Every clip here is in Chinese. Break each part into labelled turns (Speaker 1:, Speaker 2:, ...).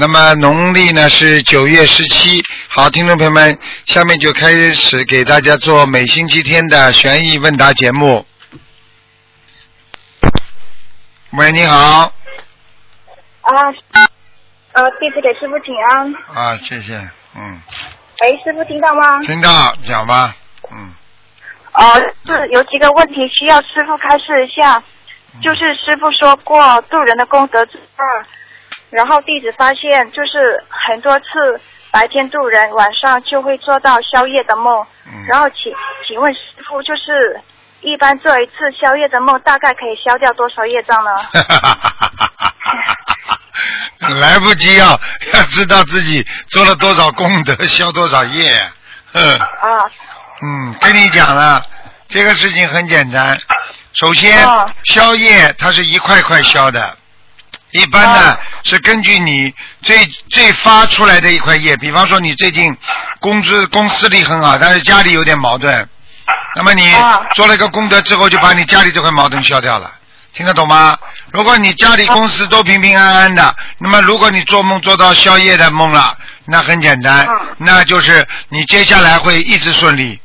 Speaker 1: 那么农历呢是九月十七。好，听众朋友们，下面就开始给大家做每星期天的悬疑问答节目。喂，你好。
Speaker 2: 啊，呃，弟子给师傅请安。
Speaker 1: 啊，谢谢，嗯，
Speaker 2: 喂，师傅听到吗？
Speaker 1: 听到，讲吧，嗯，
Speaker 2: 哦，是有几个问题需要师傅开示一下。就是师傅说过渡人的功德最大，然后弟子发现就是很多次白天渡人，晚上就会做到宵夜的梦。
Speaker 1: 嗯
Speaker 2: 然后请请问师傅，就是一般做一次宵夜的梦，大概可以消掉多少业障呢？
Speaker 1: 来不及要要知道自己做了多少功德，消多少业。嗯
Speaker 2: 啊，
Speaker 1: 嗯，跟你讲了，这个事情很简单。首先
Speaker 2: 哦，
Speaker 1: 消业它是一块块消的，一般呢
Speaker 2: 哦
Speaker 1: 是根据你最最发出来的一块业，比方说你最近工资公司里很好，但是家里有点矛盾，那么你
Speaker 2: 哦
Speaker 1: 做了一个功德之后，就把你家里这块矛盾消掉了。听得懂吗？如果你家里公司都平平安安的，那么如果你做梦做到宵夜的梦了，那很简单
Speaker 2: 嗯，
Speaker 1: 那就是你接下来会一直顺利，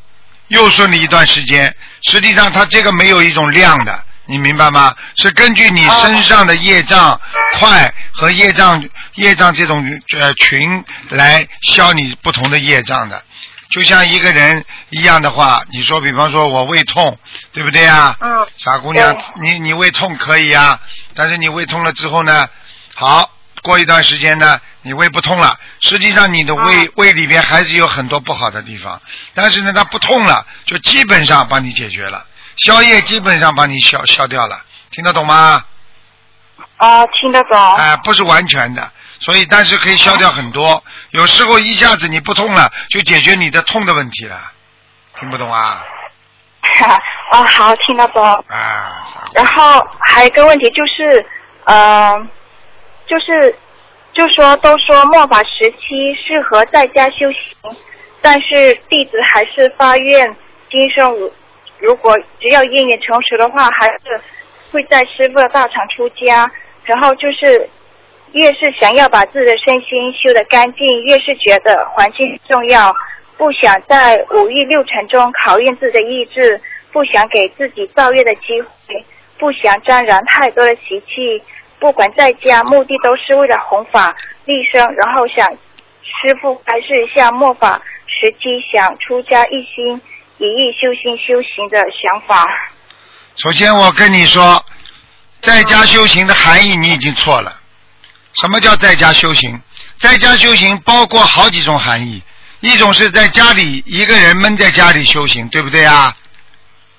Speaker 1: 又顺利一段时间。实际上，它这个没有一种量的，你明白吗？是根据你身上的业障块和业障业障这种呃群来消你不同的业障的。就像一个人一样的话，你说，比方说我胃痛，对不对啊？
Speaker 2: 嗯
Speaker 1: 傻姑娘，你你胃痛可以啊，但是你胃痛了之后呢，好，过一段时间呢，你胃不痛了，实际上你的胃、
Speaker 2: 啊
Speaker 1: 胃里边还是有很多不好的地方，但是呢，它不痛了，就基本上帮你解决了，宵夜基本上把你消消掉了，听得懂吗？
Speaker 2: 啊，听得懂。
Speaker 1: 哎、不是完全的，所以但是可以消掉很多，有时候一下子你不痛了，就解决你的痛的问题了，听不懂啊？
Speaker 2: 啊，好，听得懂。
Speaker 1: 啊，
Speaker 2: 然后还有一个问题就是，呃，就是就说都说末法时期适合在家修行，但是弟子还是发愿，今生如如果只要因缘成熟的话，还是会在师傅的大厂出家。然后就是越是想要把自己的身心修得干净，越是觉得环境重要，不想在五欲六尘中考验自己的意志，不想给自己造业的机会，不想沾染太多的习气。不管在家，目的都是为了弘法利生，然后想师傅还是一下末法时期想出家一心一意修心修行的想法。
Speaker 1: 首先，我跟你说，在家修行的含义你已经错了。什么叫在家修行？在家修行包括好几种含义，一种是在家里一个人闷在家里修行，对不对啊？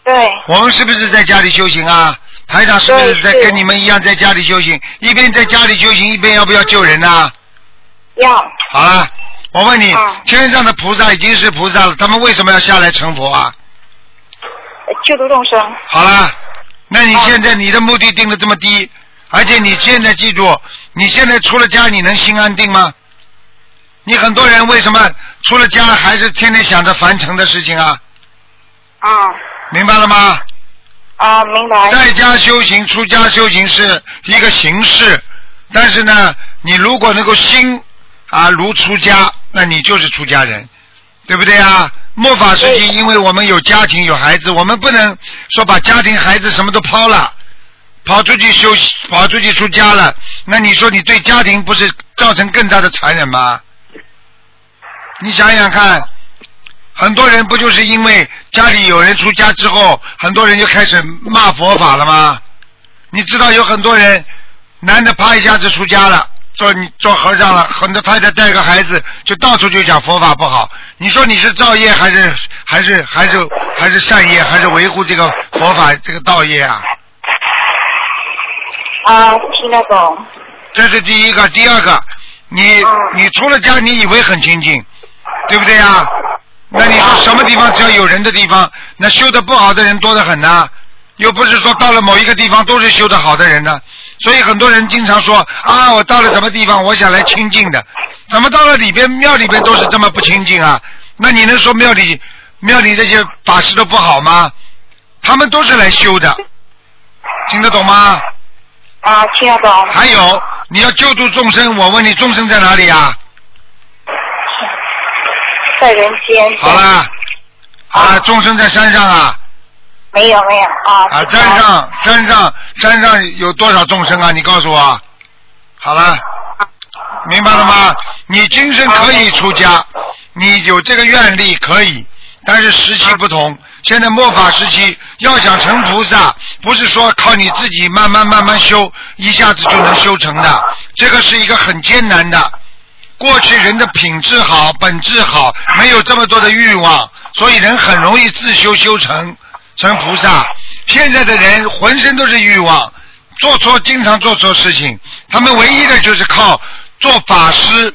Speaker 2: 对，
Speaker 1: 我们是不是在家里修行啊？台长是不是在跟你们一样在家里修行？一边在家里修行，一边要不要救人呢、
Speaker 2: 要
Speaker 1: 好了，我问你
Speaker 2: 啊，
Speaker 1: 天上的菩萨已经是菩萨了，他们为什么要下来成佛啊？
Speaker 2: 救度众生。
Speaker 1: 好了，那你
Speaker 2: 啊
Speaker 1: 现在你的目的定的这么低，而且你现在记住，你现在出了家，你能心安定吗？你很多人为什么出了家还是天天想着凡尘的事情啊？
Speaker 2: 啊
Speaker 1: 明白了吗？
Speaker 2: 啊，明白。
Speaker 1: 在家修行、出家修行是一个形式，但是呢，你如果能够心啊如出家，那你就是出家人，对不对啊？末法时期，因为我们有家庭有孩子，我们不能说把家庭孩子什么都抛了，跑出去休息，跑出去出家了，那你说你对家庭不是造成更大的残忍吗？你想想看，很多人不就是因为家里有人出家之后，很多人就开始骂佛法了吗？你知道有很多人，男的啪一下子出家了，做你做和尚了，很多太太带个孩子就到处就讲佛法不好。你说你是造业还是还是还是还是善业，还是维护这个佛法这个道业啊？
Speaker 2: 啊，听得懂。
Speaker 1: 这是第一个，第二个，你
Speaker 2: 嗯
Speaker 1: 你出了家，你以为很清净，对不对呀？那你说什么地方只要有人的地方，那修的不好的人多得很呐、又不是说到了某一个地方都是修的好的人呢，所以很多人经常说啊，我到了什么地方，我想来清净的，怎么到了里边庙里边都是这么不清净啊？那你能说庙里庙里这些法师都不好吗？他们都是来修的，听得懂吗？
Speaker 2: 啊，听得懂。
Speaker 1: 还有你要救助众生，我问你众生在哪里啊？
Speaker 2: 在人间。
Speaker 1: 好啦，啊，众生在山上啊，
Speaker 2: 没有没有啊。
Speaker 1: 啊，山上山上山上有多少众生啊？你告诉我。好了，明白了吗？你今生可以出家，你有这个愿力可以，但是时期不同。现在末法时期，要想成菩萨，不是说靠你自己慢慢慢慢修，一下子就能修成的，这个是一个很艰难的。过去人的品质好，本质好，没有这么多的欲望，所以人很容易自修修成成菩萨。现在的人浑身都是欲望，做错经常做错事情，他们唯一的就是靠做法师，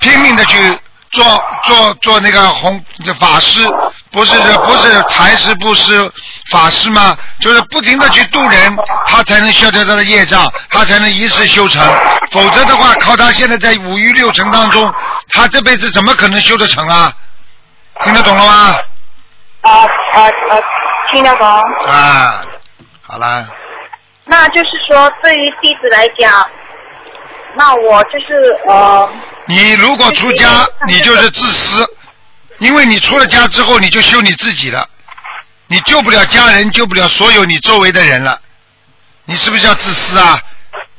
Speaker 1: 拼命的去做做做那个红法师，不是不是财师布施法师吗？就是不停的去度人，他才能消掉他的业障，他才能一世修成。否则的话，靠他现在在五欲六尘当中，他这辈子怎么可能修得成啊？听得懂了吗？
Speaker 2: 啊啊啊，听得懂。
Speaker 1: 啊，好啦。
Speaker 2: 那就是说，对于弟子来讲，那我就是呃，
Speaker 1: 你如果出家，你就是自私，因为你出了家之后，你就修你自己了，你救不了家人，救不了所有你周围的人了，你是不是叫自私啊？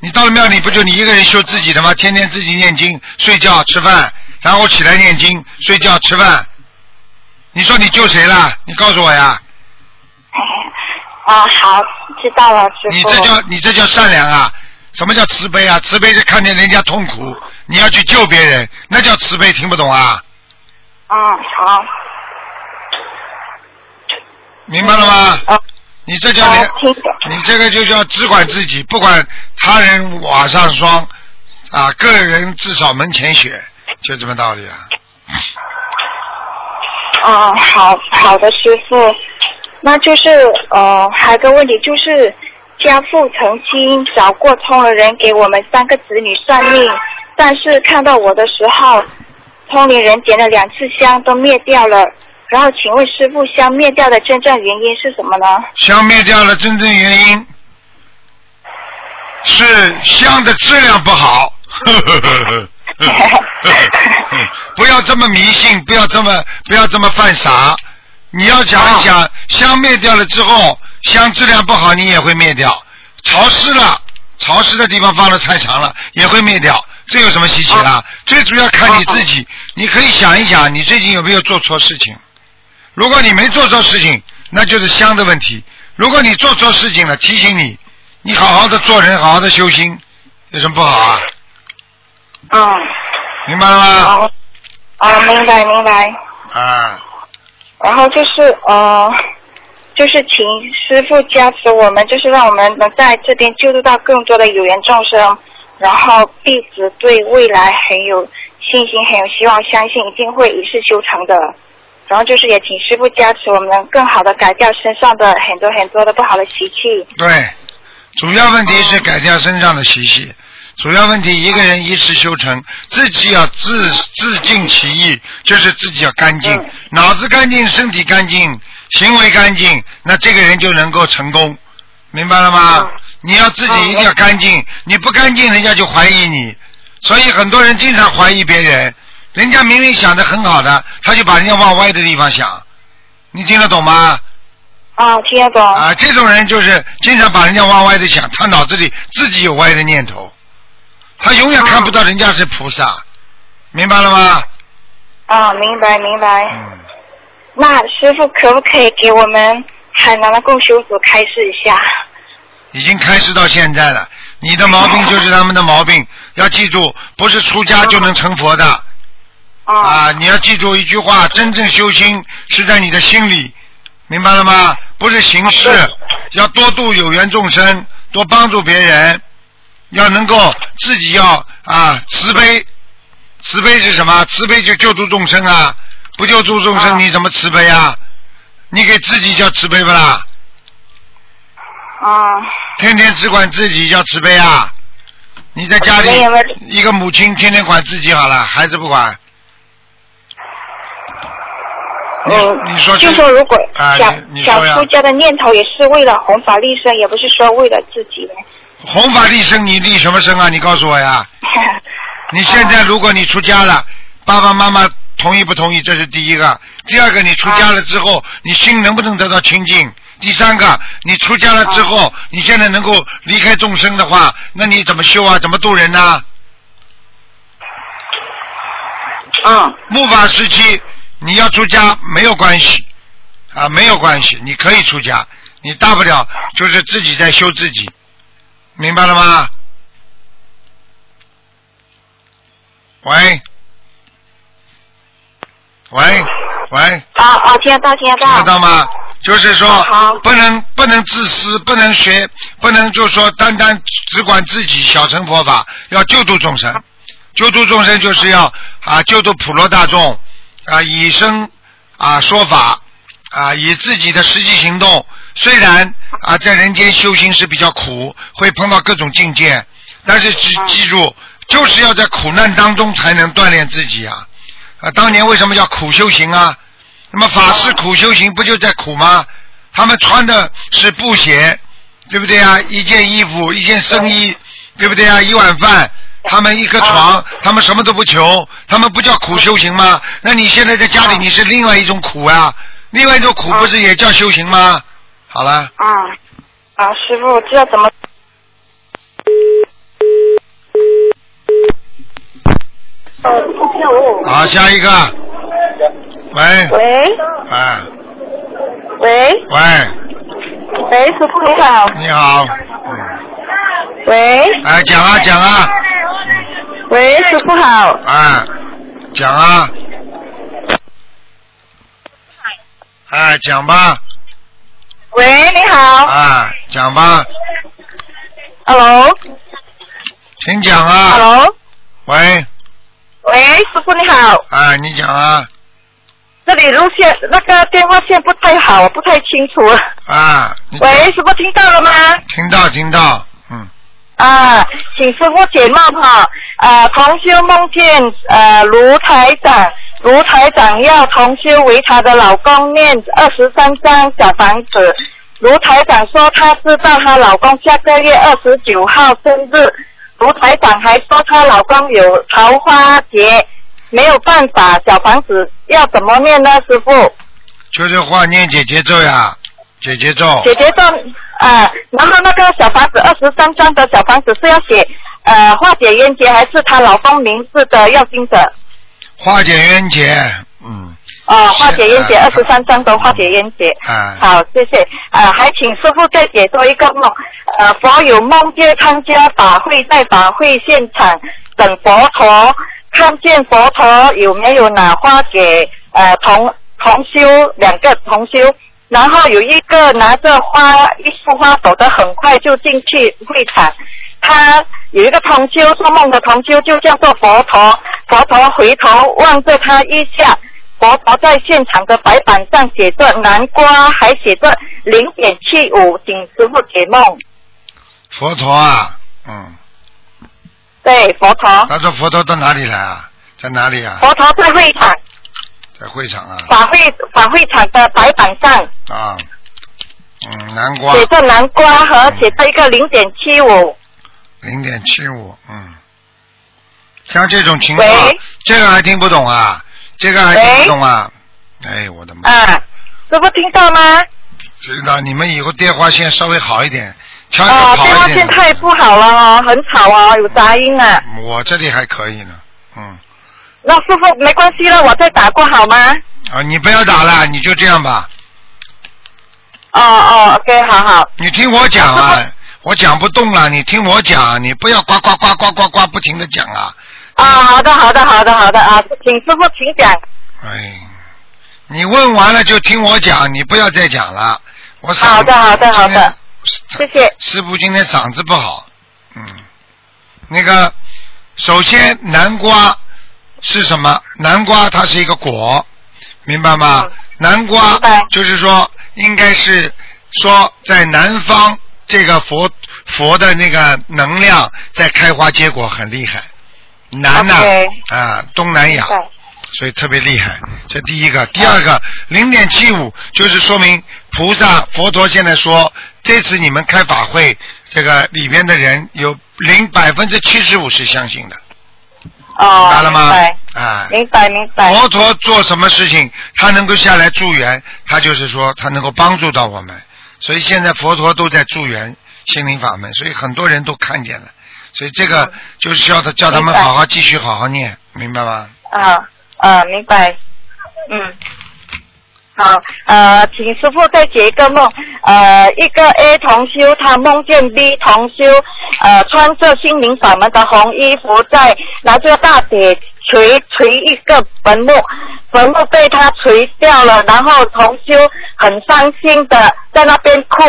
Speaker 1: 你到了庙里不就你一个人修自己的吗？天天自己念经、睡觉、吃饭，然后起来念经、睡觉、吃饭，你说你救谁了？你告诉我呀！
Speaker 2: 啊好，知道了，师傅。
Speaker 1: 你这叫你这叫善良啊！什么叫慈悲啊？慈悲是看见人家痛苦，你要去救别人，那叫慈悲，听不懂啊？
Speaker 2: 嗯好。
Speaker 1: 明白了吗？
Speaker 2: 啊
Speaker 1: 你这叫。你这个就叫只管自己，不管他人瓦上霜，啊，个人至少门前雪，就这么道理啊。
Speaker 2: 嗯，好好的，师傅。那就是呃，还有个问题就是，家父曾经找过通灵人给我们三个子女算命，但是看到我的时候，通灵人点了两次香都灭掉了。然后请问师傅，香灭掉的真正原因是什么呢？
Speaker 1: 香灭掉了，真正原因是香的质量不好。不要这么迷信，不要这么不要这么犯傻。你要想一想，香灭掉了之后，香质量不好，你也会灭掉。潮湿了，潮湿的地方放了太长了，也会灭掉。这有什么稀奇啦？最主要看你自己，你可以想一想，你最近有没有做错事情？如果你没做错事情，那就是香的问题；如果你做错事情了，提醒你，你好好的做人，好好的修心，有什么不好啊？
Speaker 2: 嗯，
Speaker 1: 明白了吗？
Speaker 2: 好，啊，明白明白。
Speaker 1: 啊，
Speaker 2: 然后就是呃，就是请师傅加持我们，就是让我们能在这边救助到更多的有缘众生，然后弟子对未来很有信心，很有希望，相信一定会一世修成的。然后就是也请师傅加持我们，能更好的改掉身上的很多很多的不好的习气。
Speaker 1: 对，主要问题是改掉身上的习气。主要问题，一个人一世修成，自己要自自尽其意，就是自己要干净，
Speaker 2: 嗯。
Speaker 1: 脑子干净，身体干净，行为干净，那这个人就能够成功，明白了吗？
Speaker 2: 嗯。
Speaker 1: 你要自己一定要干净，你不干净，人家就怀疑你，所以很多人经常怀疑别人，人家明明想的很好的，他就把人家往歪的地方想，你听得懂吗？
Speaker 2: 啊，听得懂。
Speaker 1: 啊，这种人就是经常把人家往歪的想，他脑子里自己有歪的念头，他永远看不到人家是菩萨，明白了吗？
Speaker 2: 啊，明白明白。
Speaker 1: 嗯，
Speaker 2: 那师傅可不可以给我们海南的共修组开示一下？
Speaker 1: 已经开始到现在了，你的毛病就是他们的毛病，要记住，不是出家就能成佛的
Speaker 2: 啊
Speaker 1: 啊！你要记住一句话，真正修心是在你的心里，明白了吗？不是形式，要多度有缘众生，多帮助别人，要能够自己要啊慈悲，慈悲是什么？慈悲就救度众生啊！不救度众生，
Speaker 3: 啊
Speaker 1: 你怎么慈悲啊？你给自己叫慈悲不啦？
Speaker 3: 啊，
Speaker 1: 天天只管自己叫慈悲啊！你在家里一个母亲天天管自己好了，孩子不管。你
Speaker 3: 嗯，
Speaker 1: 你说
Speaker 3: 就说如果
Speaker 1: 啊
Speaker 3: 想、
Speaker 1: 你你说呀
Speaker 3: 想出家的念头也是为了弘法利生，也不是说为了自己的。
Speaker 1: 弘法立身，你立什么身啊？你告诉我呀！你现在如果你出家了，爸爸妈妈同意不同意？这是第一个。第二个，你出家了之后，你心能不能得到清净？第三个，你出家了之后，你现在能够离开众生的话，那你怎么修啊？怎么度人呢？
Speaker 3: 嗯
Speaker 1: 木法时期你要出家没有关系啊，没有关系，你可以出家，你大不了就是自己在修自己，明白了吗？喂，喂，喂，
Speaker 3: 啊啊，听得到听得到。
Speaker 1: 听得到吗？就是说
Speaker 3: 好，
Speaker 1: 不能不能自私，不能学，不能就说单单只管自己小乘佛法，要救度众生。救度众生就是要啊救度普罗大众啊以身啊说法啊以自己的实际行动，虽然啊在人间修行是比较苦，会碰到各种境界，但是记记住，就是要在苦难当中才能锻炼自己啊啊！当年为什么叫苦修行啊？那么法师苦修行不就在苦吗？他们穿的是布鞋，对不对啊？一件衣服，一件僧衣，对不对啊？一碗饭，他们一个床，他们什么都不求，他们不叫苦修行吗？那你现在在家里，你是另外一种苦啊，另外一种苦不是也叫修行吗？好了，
Speaker 3: 啊啊，师傅知道怎么？呃，不跳舞。
Speaker 1: 好，下一个，喂，
Speaker 3: 喂。
Speaker 1: 哎，
Speaker 3: 喂。
Speaker 1: 喂，
Speaker 3: 喂，师傅你好。
Speaker 1: 你好，嗯，
Speaker 3: 喂。
Speaker 1: 哎，讲啊讲啊，
Speaker 3: 喂，师傅好。
Speaker 1: 哎，讲啊，哎，讲吧，
Speaker 3: 喂，你好。
Speaker 1: 啊，讲吧
Speaker 3: ，Hello。
Speaker 1: 请讲啊
Speaker 3: ，Hello。
Speaker 1: 喂，
Speaker 3: 喂，师傅你好。
Speaker 1: 啊，你讲啊，
Speaker 3: 这里路线那个电话线不太好，不太清楚。
Speaker 1: 啊，
Speaker 3: 喂，师傅听到了吗？
Speaker 1: 听到听到，嗯，
Speaker 3: 啊，请师傅解梦哈。啊，同修梦见呃卢台长，卢台长要同修为她的老公念二十三张小房子。卢台长说她知道她老公下个月二十九号生日。卢台长还说她老公有桃花劫，没有办法，小房子要怎么念呢？师傅？
Speaker 1: 就是话念姐姐咒呀，姐姐咒，
Speaker 3: 姐姐咒啊，然后那个小房子二十三张的小房子是要写呃化解冤结，还是她老公名字的要经者？
Speaker 1: 化解冤结，嗯，
Speaker 3: 哦，化解冤结，二十三章都化解冤结。
Speaker 1: 啊，
Speaker 3: 好，谢谢。呃，还请师傅再解多一个梦。呃，佛有梦见参加法会，在法会现场等佛陀，看见佛陀有没有拿花给呃同同修两个同修，然后有一个拿着花一束花走得很快就进去会场，他有一个同修做梦的同修就叫做佛陀，佛陀回头望着他一下。佛陀在现场的白板上写着南瓜，还写着零点七五，请师傅解梦。
Speaker 1: 佛陀啊，嗯，
Speaker 3: 对，佛陀，
Speaker 1: 他说佛陀到哪里来啊？在哪里啊？
Speaker 3: 佛陀在会场
Speaker 1: 在会场啊，
Speaker 3: 法会法会场的白板上
Speaker 1: 啊，嗯，南瓜
Speaker 3: 写着南瓜和写着一个零点七五。
Speaker 1: 零点七五，嗯，像这种情况
Speaker 3: 喂，
Speaker 1: 这个还听不懂啊？这个还听不懂啊？哎，我的妈！
Speaker 3: 啊，这不听到吗？
Speaker 1: 知道你们以后电话线稍微好一点，悄
Speaker 3: 啊，
Speaker 1: 悄
Speaker 3: 电话
Speaker 1: 跑一点。
Speaker 3: 线太不好了哦，很吵哦，有杂音啊。
Speaker 1: 我这里还可以呢，嗯，
Speaker 3: 那师傅没关系了，我再打过好吗？
Speaker 1: 啊，你不要打了，你就这样吧，
Speaker 3: 哦哦，OK，好好。
Speaker 1: 你听我讲啊，我讲不动了，你听我讲，你不要呱呱呱呱呱呱不停的讲啊，
Speaker 3: 啊，好的，好的，好的，好的啊，请师傅请讲。
Speaker 1: 哎，你问完了就听我讲，你不要再讲了，我嗓
Speaker 3: 好的好的好的谢谢。
Speaker 1: 师傅今天嗓子不好，嗯，那个首先南瓜是什么？南瓜它是一个果，明白吗？
Speaker 3: 嗯
Speaker 1: 南瓜就是说，应该是说在南方这个佛佛的那个能量在开花结果很厉害，南呐啊东南亚所以特别厉害。这第一个，第二个零点七五就是说明菩萨佛陀现在说，这次你们开法会，这个里边的人有零百分之七十五是相信的，
Speaker 3: 哦，
Speaker 1: 明白了吗？啊，
Speaker 3: 明白明白。
Speaker 1: 佛陀做什么事情，他能够下来助缘，他就是说他能够帮助到我们。所以现在佛陀都在助缘心灵法门，所以很多人都看见了。所以这个就是需要他叫他们好好继续好好念，明白吗？
Speaker 3: 啊啊，明白。嗯，好，呃，请师傅再解一个梦。呃，一个 A 同修他梦见 B 同修，呃，穿着心灵法门的红衣服，在拿着大铁锤锤一个坟墓，坟墓被他锤掉了，然后同修很伤心的在那边哭。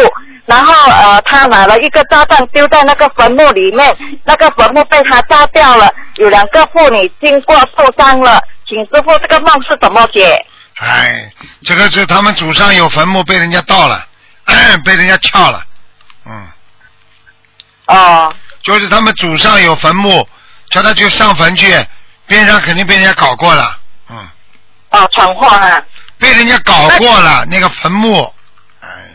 Speaker 3: 然后呃，他拿了一个炸弹丢在那个坟墓里面，那个坟墓被他炸掉了，有两个妇女经过受伤了，请师傅这个梦是怎么解？
Speaker 1: 哎，这个是他们祖上有坟墓被人家盗了，被人家撬了，嗯，
Speaker 3: 哦
Speaker 1: 就是他们祖上有坟墓，叫他去上坟去，边上肯定被人家搞过了，嗯，
Speaker 3: 哦，闯祸啊！
Speaker 1: 被人家搞过了那个坟墓，哎呀，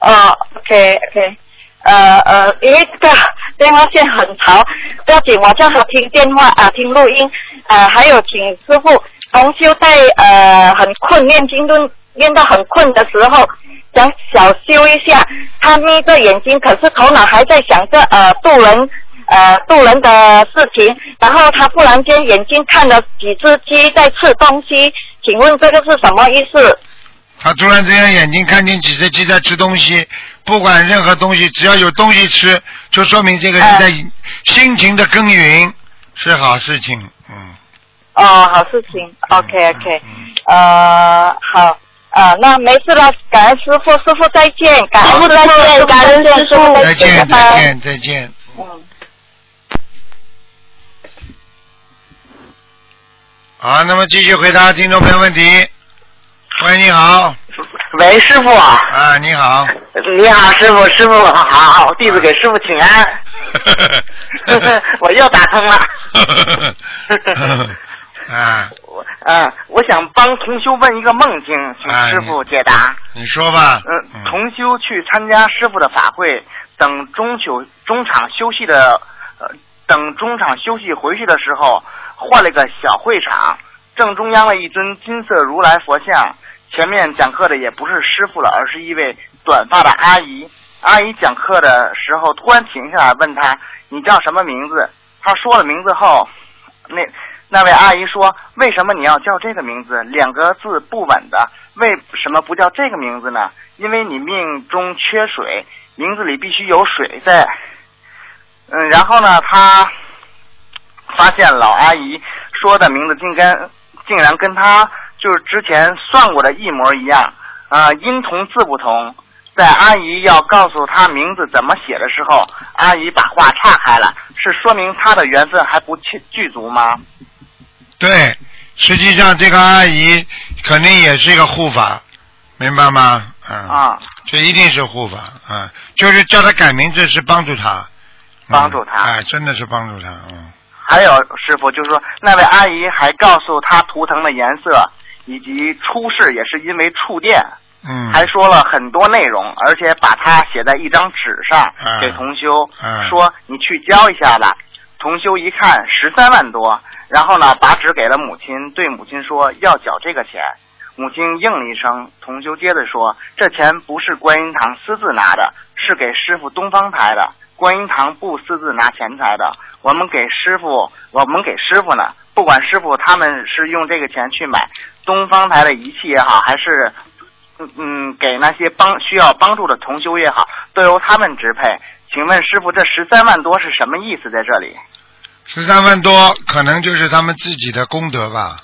Speaker 3: 哦，OK OK，呃呃，因为这个电话线很吵，不要紧，我正好听电话啊，听录音。啊，还有请师傅同修在呃很困念经都念到很困的时候，想小修一下，他眯着眼睛，可是头脑还在想着呃渡人呃渡人的事情，然后他忽然间眼睛看了几只鸡在吃东西，请问这个是什么意思？
Speaker 1: 他突然之间眼睛看见几只鸡在吃东西，不管任何东西，只要有东西吃，就说明这个人在辛勤的耕耘，是好事情。嗯，
Speaker 3: 哦，好事情，OK OK，呃，好，啊，那没事了，感恩师傅，师傅再见，感恩再见，感恩师傅
Speaker 1: 再见，再见，再见。
Speaker 3: 嗯。
Speaker 1: 好，那么继续回答听众朋友问题。喂，你好，
Speaker 4: 喂，师傅。
Speaker 1: 啊，你好。
Speaker 4: 你好，师傅，师傅好，弟子给师傅请安。我又打通了。
Speaker 1: 啊，
Speaker 4: 我 嗯，我想帮同修问一个梦境，请
Speaker 1: 哎
Speaker 4: 师傅解答。
Speaker 1: 你说吧。
Speaker 4: 嗯，同修去参加师傅的法会，等中秋中场休息的，呃，等中场休息回去的时候，换了个小会场，正中央的一尊金色如来佛像，前面讲课的也不是师傅了，而是一位短发的阿姨。阿姨讲课的时候突然停下来问他：“你叫什么名字？”他说了名字后，那那位阿姨说：“为什么你要叫这个名字？两个字不稳的，为什么不叫这个名字呢？因为你命中缺水，名字里必须有水在。”嗯，然后呢，他发现老阿姨说的名字竟跟竟然跟她就是之前算过的一模一样，啊、音同字不同。在阿姨要告诉她名字怎么写的时候，阿姨把话岔开了，是说明她的缘分还不具具足吗？
Speaker 1: 对，实际上这个阿姨肯定也是一个护法，明白吗？嗯。
Speaker 4: 啊，
Speaker 1: 这一定是护法啊、就是叫她改名字是帮助她，嗯
Speaker 4: 帮助他
Speaker 1: 哎，真的是帮助他，嗯，
Speaker 4: 还有师傅就是说，那位阿姨还告诉他图腾的颜色，以及出事也是因为触电，
Speaker 1: 嗯，
Speaker 4: 还说了很多内容，而且把它写在一张纸上
Speaker 1: 嗯
Speaker 4: 给同修，
Speaker 1: 嗯
Speaker 4: 说你去交一下吧。同修一看十三万多，然后呢把纸给了母亲，对母亲说要缴这个钱。母亲应了一声，同修接着说：“这钱不是观音堂私自拿的，是给师傅东方台的。观音堂不私自拿钱财的，我们给师傅，我们给师傅呢。不管师傅他们是用这个钱去买东方台的仪器也好，还是嗯嗯给那些帮需要帮助的同修也好，都由他们支配。请问师傅，这十三万多是什么意思在这里？
Speaker 1: 十三万多可能就是他们自己的功德吧，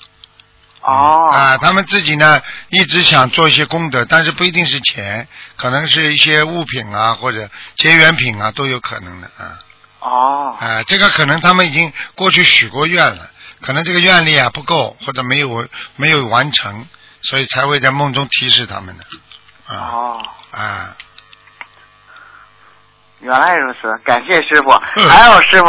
Speaker 4: 哦，
Speaker 1: 啊，他们自己呢一直想做一些功德，但是不一定是钱，可能是一些物品啊或者结缘品啊都有可能的啊。
Speaker 4: 哦，
Speaker 1: 啊，这个可能他们已经过去许过愿了，可能这个愿力啊不够，或者没有没有完成，所以才会在梦中提示他们的。啊
Speaker 4: 哦，
Speaker 1: 啊，
Speaker 4: 原来如此，感谢师傅。
Speaker 1: 嗯
Speaker 4: 还有师傅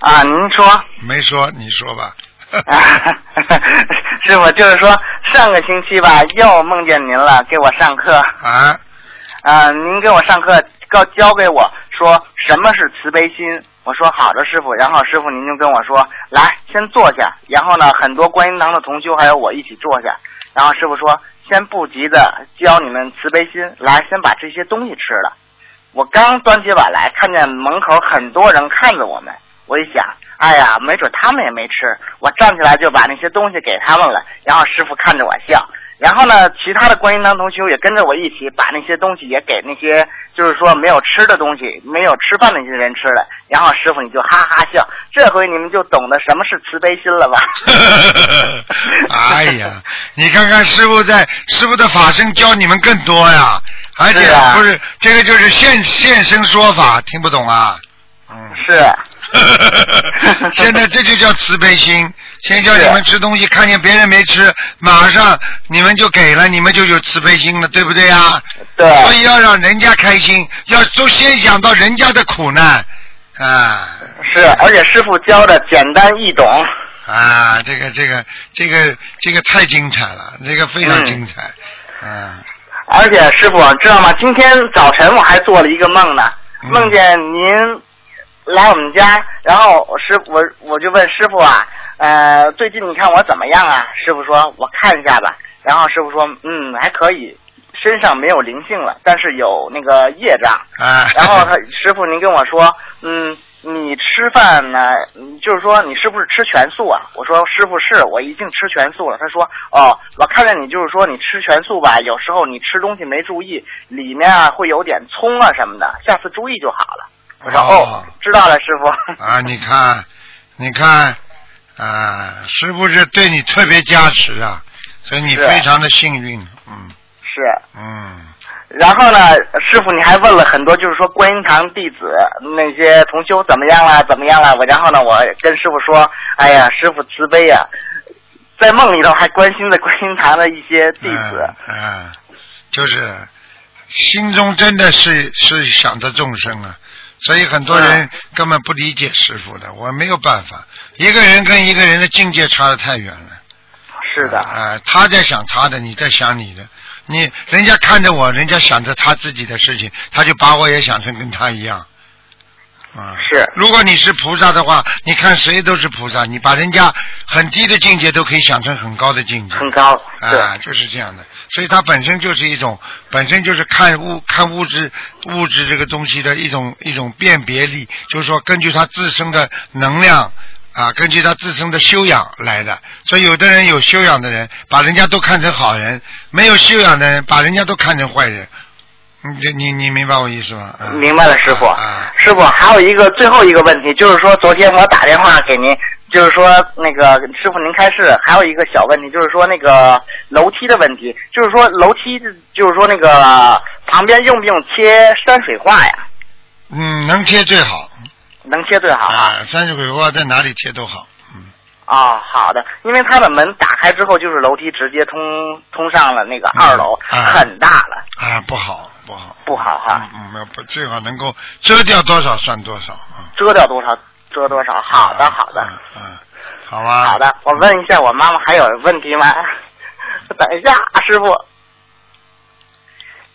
Speaker 4: 啊，您说，
Speaker 1: 没说，你说吧。
Speaker 4: 师傅就是说上个星期吧，又梦见您了，给我上课。
Speaker 1: 啊，
Speaker 4: 啊，您给我上课告教给我说什么是慈悲心。我说好的，师傅。然后师傅您就跟我说，来先坐下。然后呢，很多观音堂的同修还有我一起坐下。然后师傅说，先不急的教你们慈悲心，来先把这些东西吃了。我刚端起碗来，看见门口很多人看着我们，我一想，哎呀，没准他们也没吃，我站起来就把那些东西给他们了。然后师傅看着我笑，然后呢，其他的观音堂同修也跟着我一起把那些东西也给那些就是说没有吃的东西、没有吃饭的那些人吃了。然后师傅你就哈哈笑，这回你们就懂得什么是慈悲心了吧？
Speaker 1: 哎呀，你看看师傅在师傅的法身教你们更多呀，而且
Speaker 4: 是啊
Speaker 1: 不是这个就是现现身说法，听不懂啊？嗯。
Speaker 4: 是，
Speaker 1: 现在这就叫慈悲心。先叫你们吃东西，看见别人没吃，马上你们就给了，你们就有慈悲心了，对不对呀？
Speaker 4: 对，
Speaker 1: 所以要让人家开心，要都先想到人家的苦难啊
Speaker 4: 是，而且师傅教的简单易懂。
Speaker 1: 啊！这个这个这个这个太精彩了，这个非常
Speaker 4: 嗯
Speaker 1: 精彩。啊，
Speaker 4: 而且师傅知道吗？今天早晨我还做了一个梦呢，
Speaker 1: 嗯
Speaker 4: 梦见您来我们家，然后我师我我就问师傅啊，呃，最近你看我怎么样啊？师傅说我看一下吧。然后师傅说，嗯，还可以，身上没有灵性了，但是有那个业障。
Speaker 1: 啊，
Speaker 4: 然后他师傅您跟我说，嗯，你吃饭呢，嗯就是说你是不是吃全素啊？我说师傅是我一定吃全素了。他说哦，我看见你就是说你吃全素吧，有时候你吃东西没注意，里面啊会有点葱啊什么的，下次注意就好了。我说哦，知道了，师傅。
Speaker 1: 啊，你看，你看，啊，是不是对你特别加持啊？所以你非常的幸运，嗯
Speaker 4: 是。
Speaker 1: 嗯，
Speaker 4: 然后呢，师傅你还问了很多，就是说观音堂弟子那些同修怎么样啦，怎么样啦？我然后呢，我跟师傅说，哎呀，师傅慈悲呀、在梦里头还关心着观音堂的一些弟子。
Speaker 1: 嗯，嗯就是心中真的是是想着众生啊，所以很多人根本不理解师傅的，我没有办法，一个人跟一个人的境界差得太远了。
Speaker 4: 是的，
Speaker 1: 啊、他在想他的，你在想你的。你人家看着我，人家想着他自己的事情，他就把我也想成跟他一样。啊，
Speaker 4: 是
Speaker 1: 如果你是菩萨的话，你看谁都是菩萨，你把人家很低的境界都可以想成很高的境界。
Speaker 4: 很高。
Speaker 1: 啊，就是这样的，所以它本身就是一种，本身就是看物看物质物质这个东西的一种一种辨别力，就是说根据他自身的能量啊，根据他自身的修养来的。所以有的人有修养的人，把人家都看成好人；没有修养的人，把人家都看成坏人。你你你明白我意思吗？啊
Speaker 4: 明白了，师傅。
Speaker 1: 啊
Speaker 4: 师傅，还有一个最后一个问题，就是说昨天我打电话给您，就是说那个师傅您开示，还有一个小问题，就是说那个楼梯的问题，就是说楼梯，就是说那个旁边用不用贴山水画呀？
Speaker 1: 嗯，能贴最好
Speaker 4: 能贴最好啊。
Speaker 1: 啊，山水画在哪里贴都好。嗯，
Speaker 4: 哦，好的，因为它的门打开之后就是楼梯，直接通通上了那个二楼，
Speaker 1: 嗯啊
Speaker 4: 很大了，
Speaker 1: 啊，不好不好。
Speaker 4: 不好哈，
Speaker 1: 嗯嗯，不最好能够遮掉多少算多少啊。
Speaker 4: 遮掉多少遮多少。好的，好的。
Speaker 1: 嗯嗯，好吧。
Speaker 4: 好。的，我问一下我妈妈还有问题吗？等一下，师傅。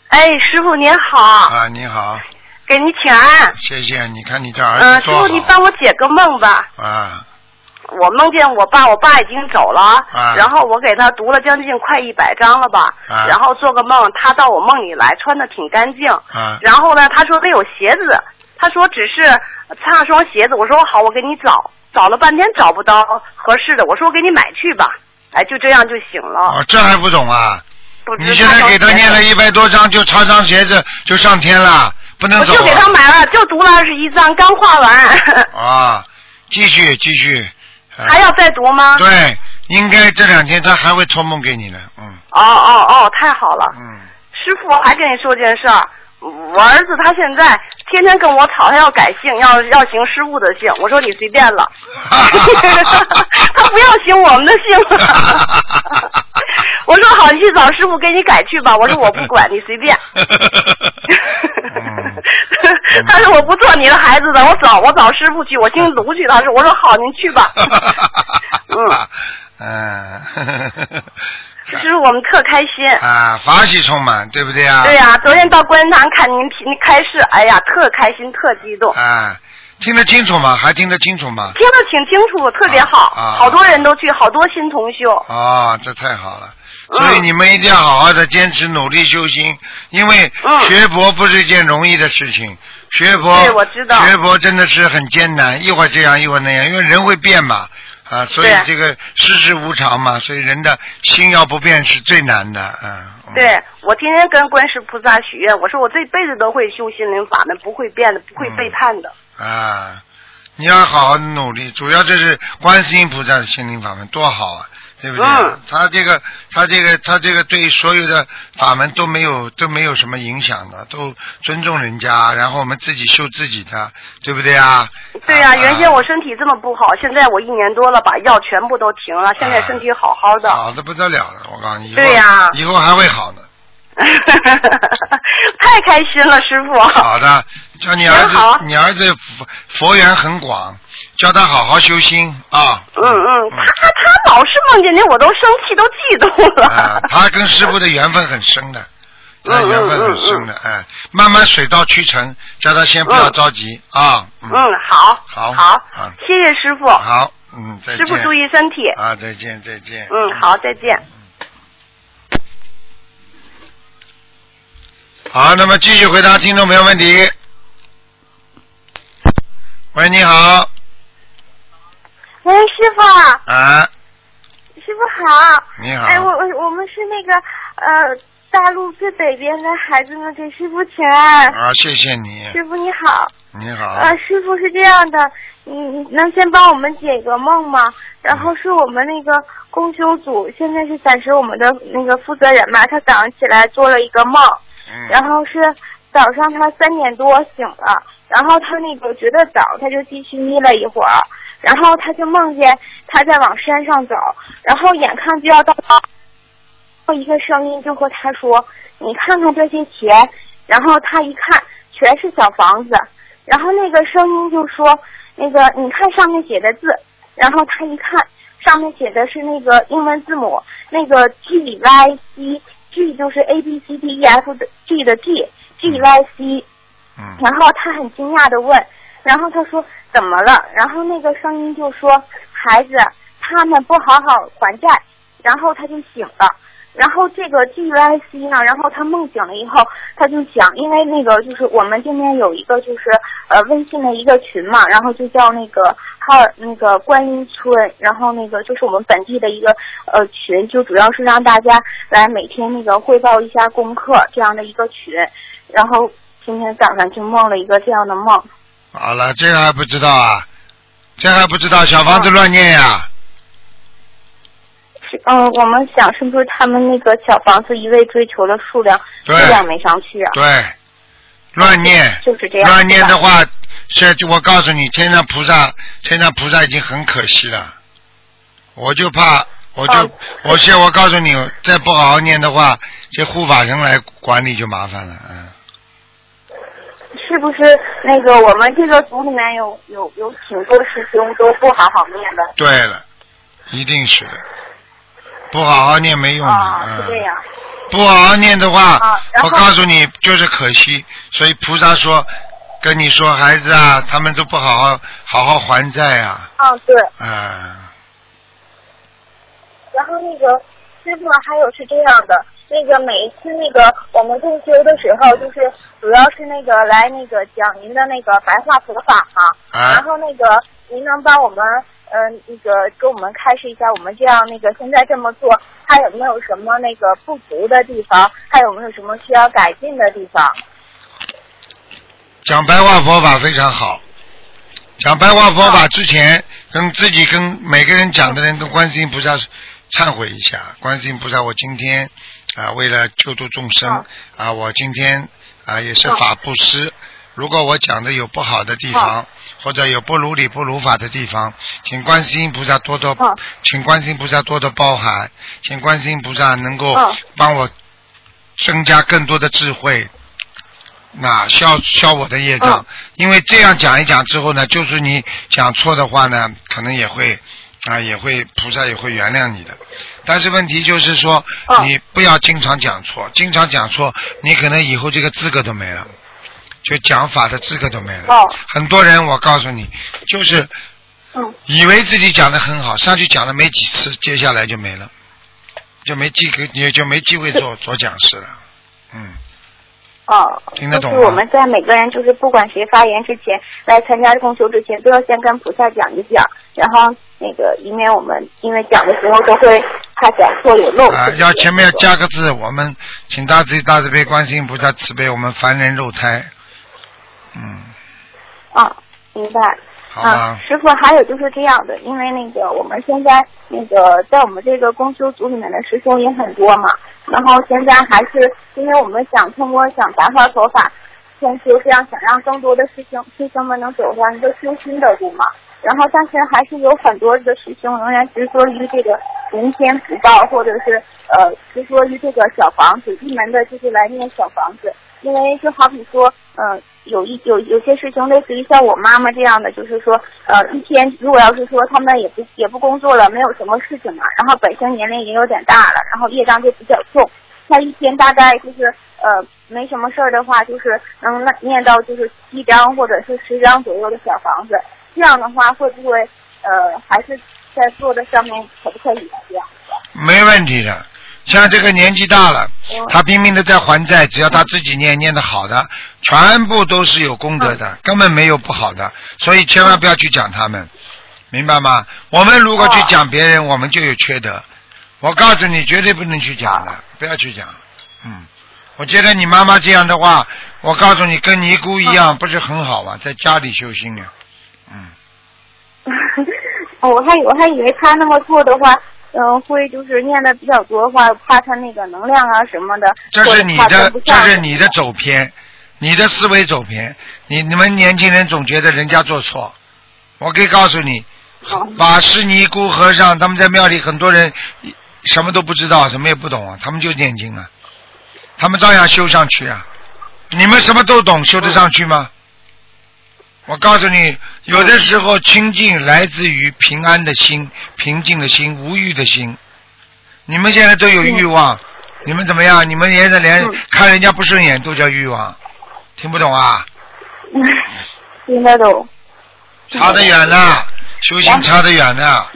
Speaker 5: 哎，师傅您好，
Speaker 1: 啊，你好，
Speaker 5: 给您请安。
Speaker 1: 谢谢。你看你这儿
Speaker 5: 嗯、
Speaker 1: 子多好。
Speaker 5: 师傅你帮我解个梦吧。
Speaker 1: 啊
Speaker 5: 我梦见我爸，我爸已经走了，
Speaker 1: 啊
Speaker 5: 然后我给他读了将近快一百章了吧，
Speaker 1: 啊
Speaker 5: 然后做个梦，他到我梦里来，穿的挺干净，
Speaker 1: 啊
Speaker 5: 然后呢，他说他有鞋子，他说只是差双鞋子，我说好，我给你找，找了半天找不到合适的，我说我给你买去吧，哎，就这样就醒了。
Speaker 1: 哦，这还不懂啊？你现在给他念了一百多章，就差双鞋子就上天了，不能走
Speaker 5: 我就给他
Speaker 1: 啊。
Speaker 5: 买了，就读了二十一章，刚画完，
Speaker 1: 啊，继续继续。啊
Speaker 5: 还要再读吗？
Speaker 1: 对，应该这两天他还会托梦给你的，嗯
Speaker 5: 哦哦哦，太好了。
Speaker 1: 嗯
Speaker 5: 师傅，我还跟你说件事儿。我儿子他现在天天跟我吵，他要改姓，要要行师傅的姓。我说你随便了，他不要行我们的姓了。我说好，你去找师傅给你改去吧。我说我不管你随便。他说我不做你的孩子的，我找我找师傅去，我姓卢去。他说我说好，您去吧。
Speaker 1: 嗯。
Speaker 5: 嗯。就是我们特开心
Speaker 1: 啊，法喜充满，对不对啊？
Speaker 5: 对呀，昨天到观音堂看您您开示，哎呀，特开心，特激动。
Speaker 1: 啊，听得清楚吗？还听得清楚吗？
Speaker 5: 听得挺清楚，特别好，好多人都去，好多新同修。
Speaker 1: 啊，这太好了，所以你们一定要好好的坚持努力修心，因为学佛不是一件容易的事情，学佛，
Speaker 5: 对，我知道，
Speaker 1: 学佛真的是很艰难，一会儿这样，一会儿那样，因为人会变嘛。啊，所以这个世事无常嘛，所以人的心要不变是最难的，嗯。
Speaker 5: 对，我天天跟观世菩萨许愿，我说我这辈子都会修心灵法门，不会变的，不会背叛的。
Speaker 1: 啊，你要好好努力，主要这是观世音菩萨的心灵法门，多好啊！对不对？他这个，他这个，他这个对所有的法门都没有都没有什么影响的，都尊重人家，然后我们自己修自己的，对不对啊？
Speaker 5: 对呀，原先我身体这么不好，现在我一年多了，把药全部都停了，现在身体好好的。
Speaker 1: 好的不得了了，我告诉你。
Speaker 5: 对呀。
Speaker 1: 以后还会好的。
Speaker 5: 太开心了，师傅。
Speaker 1: 好的，叫你儿子，你儿子佛佛缘很广。叫他好好修心
Speaker 5: 啊！嗯嗯，他他老是梦见你，我都生气，都嫉妒了。
Speaker 1: 啊，他跟师傅的缘分很深的，他缘分很深的，哎，慢慢水到渠成，叫他先不要着急啊。
Speaker 5: 嗯，好，
Speaker 1: 好，
Speaker 5: 好，谢谢师傅。
Speaker 1: 好，嗯，再
Speaker 5: 见。师傅注意身体。
Speaker 1: 啊，再见，再见。
Speaker 5: 嗯，好，再见。
Speaker 1: 好，那么继续回答听众朋友问题。喂，你好。
Speaker 6: 喂，师傅。
Speaker 1: 啊。
Speaker 6: 师傅好。
Speaker 1: 你好。
Speaker 6: 哎，我我我们是那个呃大陆最北边的孩子们，给师傅请安。
Speaker 1: 啊，谢谢你。
Speaker 6: 师傅你好。
Speaker 1: 你好。
Speaker 6: 啊，师傅是这样的，你你能先帮我们解个梦吗？然后是我们那个公修组，现在是暂时我们的那个负责人嘛，他早上起来做了一个梦，然后是早上他三点多醒了，然后他那个觉得早，他就继续眯了一会儿。然后他就梦见他在往山上走，然后眼看就要到，后一个声音就和他说：“你看看这些钱。”然后他一看，全是小房子。然后那个声音就说：“那个你看上面写的字。”然后他一看，上面写的是那个英文字母，那个 G Y C，G 就是 A B C D E F 的 G 的 G，G Y C。
Speaker 1: 嗯。
Speaker 6: 然后他很惊讶的问，然后他说。怎么了？然后那个声音就说：“孩子，他们不好好还债。”然后他就醒了。然后这个 G Y C 呢？然后他梦醒了以后，他就想，因为那个就是我们这边有一个就是呃微信的一个群嘛，然后就叫那个哈那个观音村，然后那个就是我们本地的一个呃群，就主要是让大家来每天那个汇报一下功课这样的一个群。然后今天早上就梦了一个这样的梦。
Speaker 1: 好了，这还不知道啊？这还不知道小房子乱念呀？
Speaker 6: 嗯，我们想是不是他们那个小房子一味追求的数量数量没上去啊？
Speaker 1: 对，乱念
Speaker 6: 就是这样。
Speaker 1: 乱念的话，现在我告诉你，天上菩萨，天上菩萨已经很可惜了。我就怕，我就，我现我告诉你，再不好好念的话，这护法神来管理就麻烦了，嗯。
Speaker 6: 是不是那个我们这个组里面有有有挺多师兄都不好好念的？
Speaker 1: 对了，一定是的，不好好念没用的。
Speaker 6: 啊，是这样。
Speaker 1: 不好好念的话，我告诉你就是可惜。所以菩萨说，跟你说孩子啊，他们都不好好好好还债啊。
Speaker 6: 嗯，对。
Speaker 1: 嗯。
Speaker 6: 然后那个师傅还有是这样的。那个每一次那个我们共修的时候，就是主要是那个来那个讲您的那个白话佛法嘛。
Speaker 1: 啊。
Speaker 6: 然后那个您能帮我们嗯那个给我们开示一下，我们这样那个现在这么做，还有没有什么那个不足的地方？还有没有什么需要改进的地方？
Speaker 1: 讲白话佛法非常好。讲白话佛法之前，跟自己跟每个人讲的人，跟观世音菩萨忏悔一下。观世音菩萨，我今天。啊，为了救度众生啊，我今天啊，也是法布施。如果我讲的有不好的地方，或者有不如理不如法的地方，请观世音菩萨多多，
Speaker 6: 嗯
Speaker 1: 请观世音菩萨多多包涵，请观世音菩萨能够
Speaker 6: 嗯
Speaker 1: 帮我增加更多的智慧，那消消我的业障。
Speaker 6: 嗯
Speaker 1: 因为这样讲一讲之后呢，就是你讲错的话呢，可能也会啊，也会菩萨也会原谅你的。但是问题就是说，
Speaker 6: 嗯
Speaker 1: 你不要经常讲错，经常讲错，你可能以后这个资格都没了，就讲法的资格都没了。
Speaker 6: 哦。
Speaker 1: 很多人，我告诉你，就是
Speaker 6: 嗯。
Speaker 1: 以为自己讲的很好，上去讲了没几次，接下来就没了，就没机会，也就没机会做 做讲师了。嗯，
Speaker 6: 哦，
Speaker 1: 听得懂吗？
Speaker 6: 就是我们在每个人就是不管谁发言之前，来参加共修之前，都要先跟菩萨讲一讲，然后那个以免我们因为讲的时候都会怕讲错有漏。
Speaker 1: 啊，要前面要加个字，我们请大慈大慈悲观世音菩萨慈悲我们凡人肉胎。嗯，
Speaker 6: 啊，明白。啊，？师傅，还有就是这样的，因为那个我们现在那个在我们这个公修组里面的师兄也很多嘛，然后现在还是因为我们想通过想白话佛法先修，这样想让更多的师兄师兄们能走上一个修心的路嘛。然后，但是还是有很多的师兄仍然执着于这个人间福报，或者是呃执着于这个小房子，一门的就是来念小房子。因为就好比说，呃，有一有有些师兄类似于像我妈妈这样的，就是说，呃，一天如果要是说他们也不也不工作了，没有什么事情嘛，然后本身年龄也有点大了，然后业障就比较重，他一天大概就是呃没什么事儿的话，就是能念到就是七张或者是十张左右的小房子，这样的话会不会呃还是在做的上面可不可以这样？
Speaker 1: 没问题的。像这个年纪大了，
Speaker 6: 嗯
Speaker 1: 他拼命的在还债，只要他自己念念的好的，全部都是有功德的，根本没有不好的，所以千万不要去讲他们，明白吗？我们如果去讲别人，我们就有缺德。我告诉你，绝对不能去讲的，不要去讲。嗯，我觉得你妈妈这样的话，我告诉你，跟尼姑一样，不是很好吗？在家里修心呢。嗯，
Speaker 6: 哦，我还我还以为他那么做的话，嗯、会就是念的比较多的话，怕他那个能量啊什么的，
Speaker 1: 这是你的这是你的走偏，你的思维走偏。你你们年轻人总觉得人家做错，我可以告诉你，
Speaker 6: 哦
Speaker 1: 法师尼姑和尚他们在庙里很多人什么都不知道，什么也不懂啊，他们就念经啊，他们照样修上去啊。你们什么都懂，修得上去吗？我告诉你，有的时候清净来自于平安的心、平静的心、无欲的心。你们现在都有欲望，你们怎么样？你们现在连
Speaker 6: 嗯
Speaker 1: 看人家不顺眼都叫欲望，听不懂啊？
Speaker 6: 听得懂。
Speaker 1: 差得远了，修行差得远了，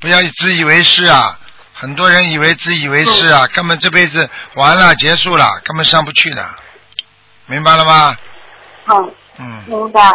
Speaker 1: 不要自以为是啊！很多人以为自以为是啊，根本这辈子完了结束了，根本上不去的，明白了吗？
Speaker 6: 好，
Speaker 1: 嗯，
Speaker 6: 明白。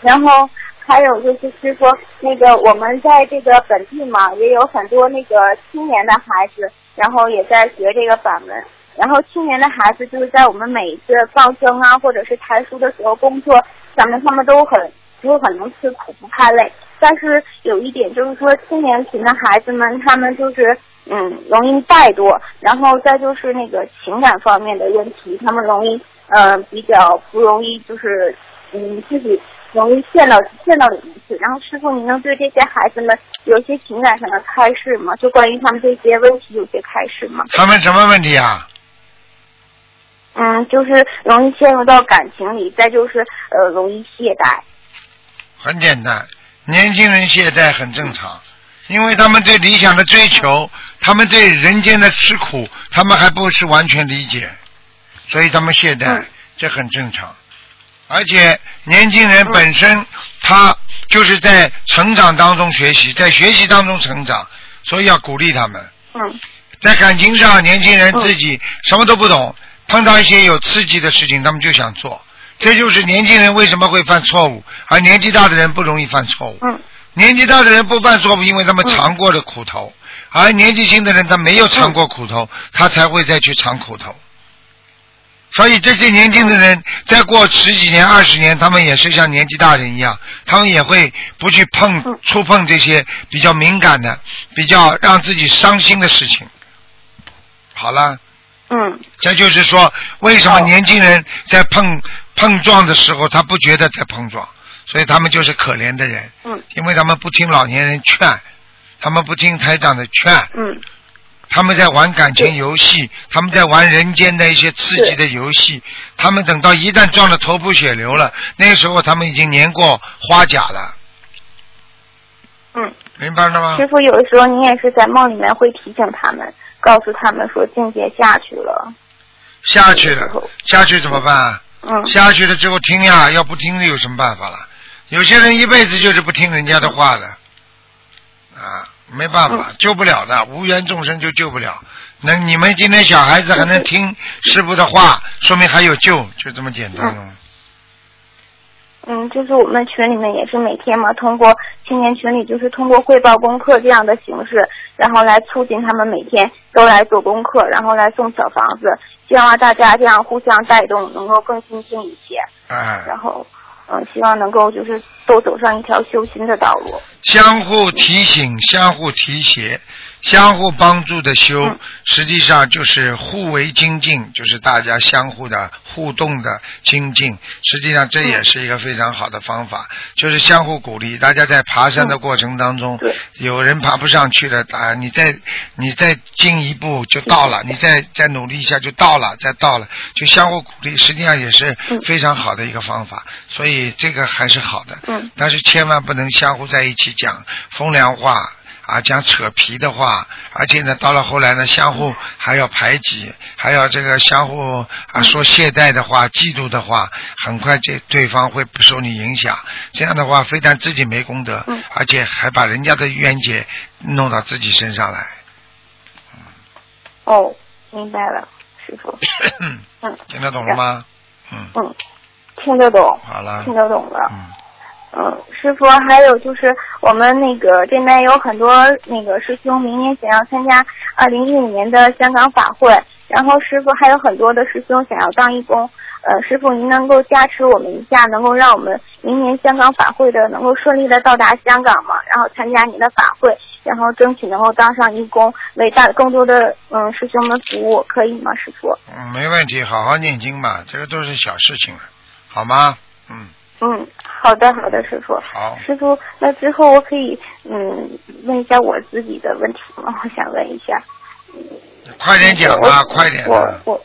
Speaker 6: 然后还有就是师傅，那个我们在这个本地嘛，也有很多那个青年的孩子，然后也在学这个法门。然后青年的孩子就是在我们每一次放生啊，或者是抬书的时候工作，咱们他们都很都很能吃苦不怕累。但是有一点就是说，青年群的孩子们，他们就是嗯容易怠惰，然后再就是那个情感方面的问题，他们容易呃比较不容易就是嗯自己容易陷到陷到里面去。然后师傅，您能对这些孩子们有一些情感上的开示吗？就关于他们这些问题有些开示吗？
Speaker 1: 他们什么问题啊？
Speaker 6: 嗯，就是容易陷入到感情里，再就是呃容易懈怠。
Speaker 1: 很简单，年轻人懈怠很正常，因为他们对理想的追求，他们对人间的吃苦，他们还不是完全理解，所以他们懈怠，
Speaker 6: 嗯
Speaker 1: 这很正常。而且年轻人本身他就是在成长当中学习，在学习当中成长，所以要鼓励他们。
Speaker 6: 嗯
Speaker 1: 在感情上，年轻人自己什么都不懂，碰到一些有刺激的事情，他们就想做。这就是年轻人为什么会犯错误，而年纪大的人不容易犯错误。
Speaker 6: 嗯
Speaker 1: 年纪大的人不犯错误，因为他们尝过了苦头，而年纪轻的人他没有尝过苦头，他才会再去尝苦头。所以这些年轻的人，再过十几年、二十年，他们也是像年纪大人一样，他们也会不去碰、
Speaker 6: 嗯。
Speaker 1: 触碰这些比较敏感的、比较让自己伤心的事情。好了，
Speaker 6: 嗯。
Speaker 1: 这就是说，为什么年轻人在碰碰撞的时候，他不觉得在碰撞，所以他们就是可怜的人，
Speaker 6: 嗯。
Speaker 1: 因为他们不听老年人劝，他们不听台长的劝，
Speaker 6: 嗯
Speaker 1: 他们在玩感情游戏，他们在玩人间的一些刺激的游戏，他们等到一旦撞得头破血流了，那个时候他们已经年过花甲了，
Speaker 6: 嗯。
Speaker 1: 明白了吗
Speaker 6: 师？傅，有的时候你也是在梦里面会提醒他们，告诉他们说境界下去了。
Speaker 1: 下去了，下去怎么办啊？
Speaker 6: 嗯
Speaker 1: 下去了之后听呀，要不听有什么办法了？有些人一辈子就是不听人家的话的，啊，没办法，救不了的，无缘众生就救不了。那你们今天小孩子还能听师傅的话，说明还有救，就这么简单了。
Speaker 6: 嗯，就是我们群里面也是每天嘛，通过青年群里就是通过汇报功课这样的形式，然后来促进他们每天都来做功课，然后来送小房子，希望大家这样互相带动，能够更精进一些。
Speaker 1: 哎，
Speaker 6: 然后，嗯，希望能够就是都走上一条修心的道路。
Speaker 1: 相互提醒，相互提携，相互帮助的修，
Speaker 6: 嗯
Speaker 1: 实际上就是互为精进，就是大家相互的互动的精进。实际上这也是一个非常好的方法，就是相互鼓励。大家在爬山的过程当中，
Speaker 6: 对
Speaker 1: 有人爬不上去了，啊，你再你再进一步就到了，你再再努力一下就到了，再到了，就相互鼓励，实际上也是
Speaker 6: 嗯
Speaker 1: 非常好的一个方法。所以这个还是好的。
Speaker 6: 嗯
Speaker 1: 但是千万不能相互在一起讲风凉话啊，讲扯皮的话，而且呢，到了后来呢，相互还要排挤，还要这个相互啊说懈怠的话、嫉妒的话，很快这对方会不受你影响。这样的话，非但自己没功德，
Speaker 6: 嗯
Speaker 1: 而且还把人家的冤结弄到自己身上来。
Speaker 6: 哦，明白了，师傅。嗯
Speaker 1: 听得懂了吗？嗯，
Speaker 6: 嗯，听得懂，
Speaker 1: 好了
Speaker 6: 听。得懂了。
Speaker 1: 嗯，
Speaker 6: 嗯，师傅，还有就是我们那个这边有很多那个师兄明年想要参加二零一五年的香港法会，然后师傅还有很多的师兄想要当义工。呃，师傅您能够加持我们一下，能够让我们明年香港法会的能够顺利的到达香港吗？然后参加您的法会，然后争取能够当上义工，为大更多的嗯师兄们服务，可以吗，师傅？
Speaker 1: 嗯，没问题，好好念经吧，这个都是小事情了，好吗？嗯，
Speaker 6: 嗯，好的，好的，师傅。
Speaker 1: 好。
Speaker 6: 师傅，那之后我可以嗯问一下我自己的问题吗？我想问一下。
Speaker 1: 快点讲吧，快点
Speaker 6: 我。我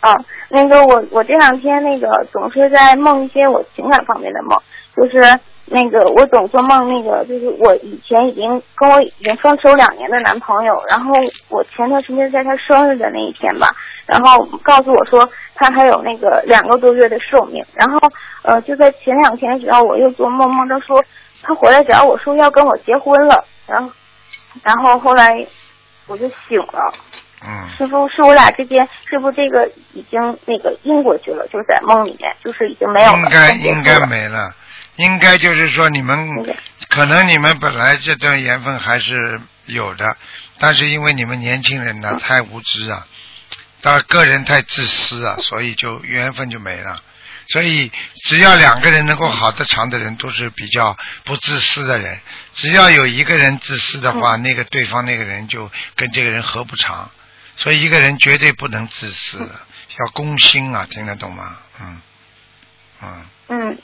Speaker 6: 啊，那个我我这两天那个总是在梦一些我情感方面的梦，就是那个我总做梦，那个就是我以前已经跟我已经分手两年的男朋友，然后我前段时间在他生日的那一天吧，然后告诉我说他还有那个两个多月的寿命，然后呃就在前两天的时候我又做梦梦到说他回来找我说要跟我结婚了，然后然后后来我就醒了。
Speaker 1: 嗯，
Speaker 6: 师傅，是我俩之间是不是这个已经那个阴过去了？就是在梦里面，就是已经没有了。
Speaker 1: 应该应该没了，应该就是说你们可能你们本来这段缘分还是有的，但是因为你们年轻人呢太无知啊，到个人太自私啊，所以就缘分就没了。所以只要两个人能够好的长的人，都是比较不自私的人。只要有一个人自私的话，那个对方那个人就跟这个人合不长。所以一个人绝对不能自私，要公心啊，听得懂吗？嗯嗯。
Speaker 6: 嗯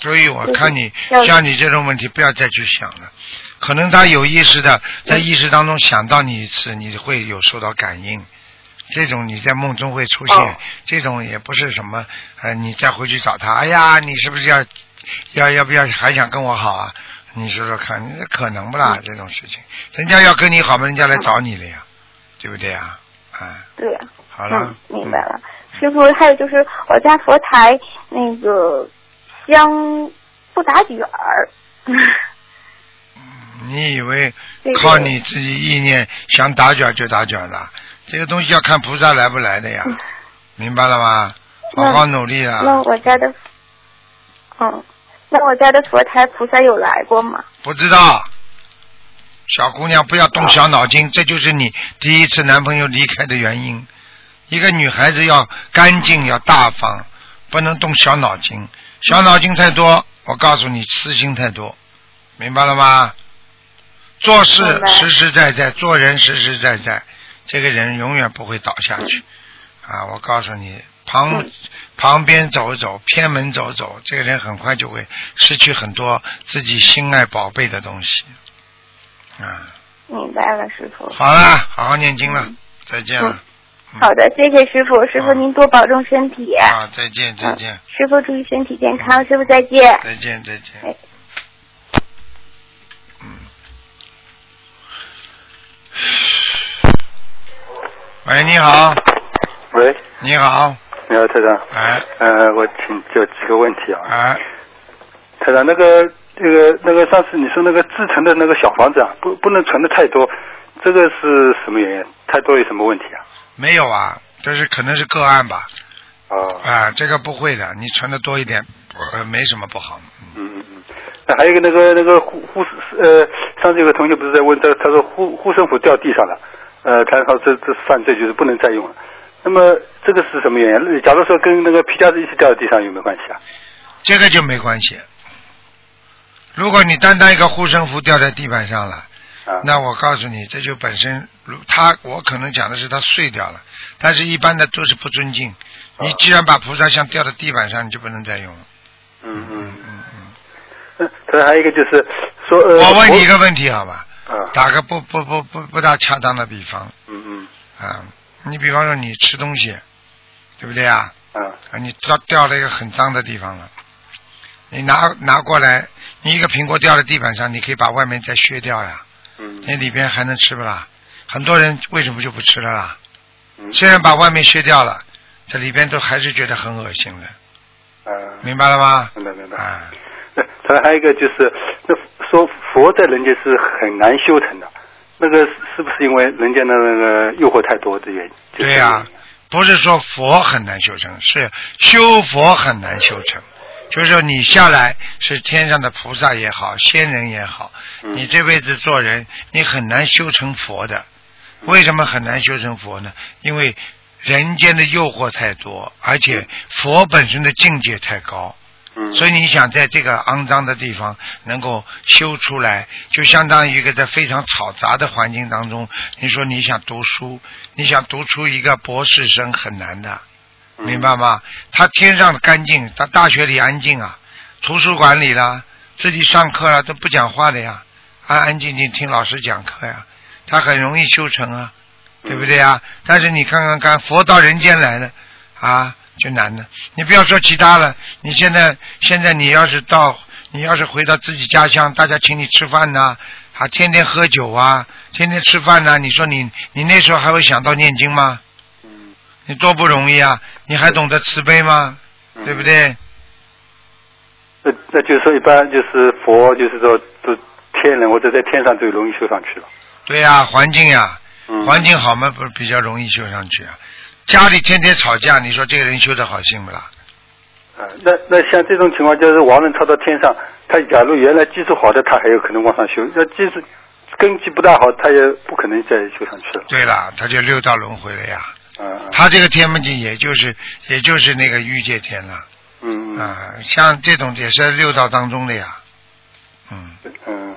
Speaker 1: 所以我看你像你这种问题，不要再去想了。可能他有意识的在意识当中想到你一次，你会有受到感应。这种你在梦中会出现，
Speaker 6: 哦
Speaker 1: 这种也不是什么呃，你再回去找他，哎呀，你是不是要要要不要还想跟我好啊？你说说看，那可能不
Speaker 6: 嗯
Speaker 1: 啦？这种事情，人家要跟你好嘛，人家来找你了呀，对不对呀？啊，
Speaker 6: 对，
Speaker 1: 好了
Speaker 6: 嗯，，明白了。师傅，还有就是我家佛台那个香不打卷儿。
Speaker 1: 你以为靠你自己意念想打卷就打卷了？这个东西要看菩萨来不来的呀，明白了吗？好好努力
Speaker 6: 啊
Speaker 1: 那。
Speaker 6: 我家的，嗯，那我家的佛台菩萨有来过吗？
Speaker 1: 不知道，小姑娘不要动小脑筋，这就是你第一次男朋友离开的原因。一个女孩子要干净，要大方，不能动小脑筋。小脑筋太多，我告诉你，私心太多，明白了吗？做事实实在在，做人实实在在，这个人永远不会倒下去。啊，我告诉你，旁
Speaker 7: 嗯
Speaker 1: 旁边走一走，偏门走走，这个人很快就会失去很多自己心爱宝贝的东西。啊，
Speaker 6: 明白了，师傅。
Speaker 1: 好了，好好念经了，再见了。
Speaker 6: 好的，谢谢师傅，师傅您多保重身体。
Speaker 1: 啊，再见，再见，
Speaker 6: 师傅注意身体健康，师傅再见。
Speaker 1: 再见，再见。
Speaker 6: 哎
Speaker 1: 喂，你好，
Speaker 8: 喂，
Speaker 1: 你好，
Speaker 8: 你好，台长。
Speaker 1: 哎，
Speaker 8: 呃，我请教几个问题啊。
Speaker 1: 哎，
Speaker 8: 台长，那个那个那个，上次你说那个自成的那个小房子啊，不不能存的太多，这个是什么原因？太多有什么问题啊？
Speaker 1: 没有啊，这是可能是个案吧。
Speaker 8: 哦。
Speaker 1: 啊，这个不会的，你存的多一点，呃，没什么不好。
Speaker 8: 嗯嗯嗯。那还有一个那个那个护护士呃，上次有个同学不是在问他，他说护护身符掉地上了，呃，他说这这是犯罪，就是不能再用了。那么这个是什么原因？假如说跟那个皮夹子一起掉在地上有没有关系啊？
Speaker 1: 这个就没关系。如果你单单一个护身符掉在地板上了，
Speaker 8: 啊
Speaker 1: 那我告诉你，这就本身如他，我可能讲的是他碎掉了，但是一般的都是不尊敬。你既然把菩萨像掉在地板上，你就不能再用了。
Speaker 8: 嗯嗯嗯嗯。他还有一个就是说，呃，
Speaker 1: 我问你一个问题好吧？
Speaker 8: 啊。
Speaker 1: 打个不不不不不大恰当的比方
Speaker 8: 嗯嗯
Speaker 1: 啊，你比方说你吃东西，对不对啊？
Speaker 8: 啊
Speaker 1: 啊，你掉掉了一个很脏的地方了，你拿拿过来，你一个苹果掉在地板上，你可以把外面再削掉呀，
Speaker 8: 嗯
Speaker 1: 那里边还能吃不啦？很多人为什么就不吃了啦？
Speaker 8: 嗯
Speaker 1: 虽然把外面削掉了，这里边都还是觉得很恶心的，
Speaker 8: 啊，
Speaker 1: 明白了吗？
Speaker 8: 明白明白。他还有一个就是，那说佛在人间是很难修成的，那个是不是因为人间的那个诱惑太多的原因？就是
Speaker 1: 对呀、不是说佛很难修成，是修佛很难修成。就是说你下来是天上的菩萨也好，仙人也好，
Speaker 8: 嗯
Speaker 1: 你这辈子做人，你很难修成佛的。为什么很难修成佛呢？因为人间的诱惑太多，而且佛本身的境界太高。
Speaker 8: 嗯
Speaker 1: 所以你想在这个肮脏的地方能够修出来，就相当于一个在非常嘈杂的环境当中，你说你想读书，你想读出一个博士生很难的，
Speaker 8: 嗯
Speaker 1: 明白吗？他天上的干净，他大学里安静啊，图书馆里啦，自己上课了都不讲话的呀，安安静静听老师讲课呀，他很容易修成啊，对不对啊？但是你看看看，佛到人间来了啊，就难了。你不要说其他了，你现在现在你要是到，你要是回到自己家乡，大家请你吃饭呐、啊，天天喝酒啊，天天吃饭呐、你说你你那时候还会想到念经吗？
Speaker 8: 嗯
Speaker 1: 你多不容易啊！你还懂得慈悲吗？
Speaker 8: 嗯
Speaker 1: 对不对？
Speaker 8: 那那就是说，一般就是佛，就是说，都天人或者在天上最容易修上去了。
Speaker 1: 对呀、环境呀、
Speaker 8: 嗯
Speaker 1: 环境好嘛，不是比较容易修上去啊。家里天天吵架，你说这个人修的好行不啦？
Speaker 8: 啊，那那像这种情况，就是亡人超到天上，他假如原来基础好的，他还有可能往上修；那基础根基不大好，他也不可能再修上去了。
Speaker 1: 对了，他就六道轮回了呀。
Speaker 8: 嗯
Speaker 1: 他这个天门境也就是也就是那个欲界天了
Speaker 8: 嗯嗯
Speaker 1: 啊，像这种也是六道当中的呀。嗯，
Speaker 8: 嗯，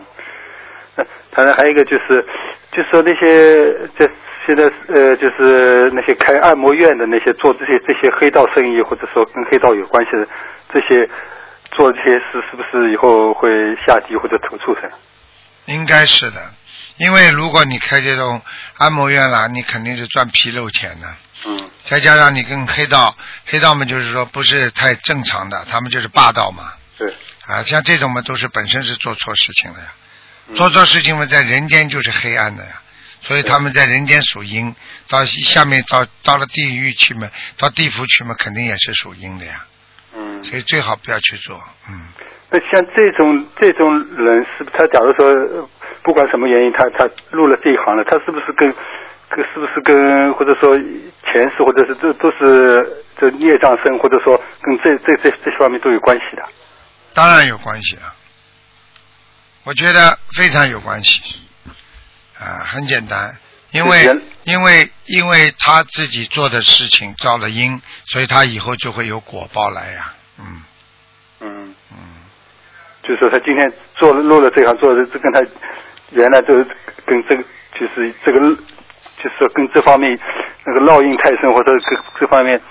Speaker 8: 那当然还有一个就是，就是说那些在现在呃，就是那些开按摩院的那些做这些这些黑道生意，或者说跟黑道有关系的这些做这些事，是不是以后会下地或者投畜生？
Speaker 1: 应该是的，因为如果你开这种按摩院啦，你肯定是赚皮肉钱的。
Speaker 8: 嗯
Speaker 1: 再加上你跟黑道，黑道嘛就是说不是太正常的，他们就是霸道嘛。
Speaker 8: 对。
Speaker 1: 啊，像这种嘛，都是本身是做错事情了呀。
Speaker 8: 嗯
Speaker 1: 做错事情嘛，在人间就是黑暗的呀。所以他们在人间属阴，到下面到到了地狱去嘛，到地府去嘛，肯定也是属阴的呀。
Speaker 8: 嗯。
Speaker 1: 所以最好不要去做，嗯。
Speaker 8: 那像这种这种人，是他假如说呃不管什么原因，他他入了这一行了，他是不是跟跟是不是跟或者说前世或者是这都是这孽障生，或者说跟这这这这些方面都有关系的？
Speaker 1: 当然有关系啊，我觉得非常有关系，啊，很简单，因为因为因为他自己做的事情造了因，所以他以后就会有果报来呀，嗯
Speaker 8: 嗯
Speaker 1: 嗯，
Speaker 8: 就是说他今天做了入了这行，做的这跟他原来这个跟这个就是这个就是说跟这方面那个烙印太深，或者这这方面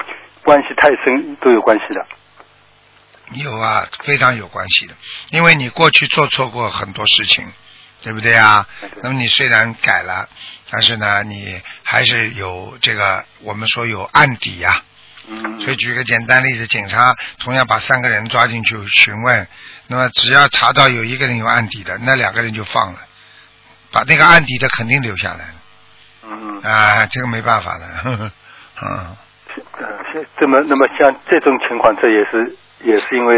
Speaker 8: 关系太深都有关系的。
Speaker 1: 有啊，非常有关系的，因为你过去做错过很多事情，对不对啊？那么你虽然改了，但是呢，你还是有这个我们说有案底呀、
Speaker 8: 嗯
Speaker 1: 所以举个简单例子，警察同样把三个人抓进去询问，那么只要查到有一个人有案底的，那两个人就放了，把那个案底的肯定留下来了
Speaker 8: 嗯
Speaker 1: 啊，这个没办法的，呵呵嗯。
Speaker 8: 呃，是这么那么像这种情况，这也是也是因为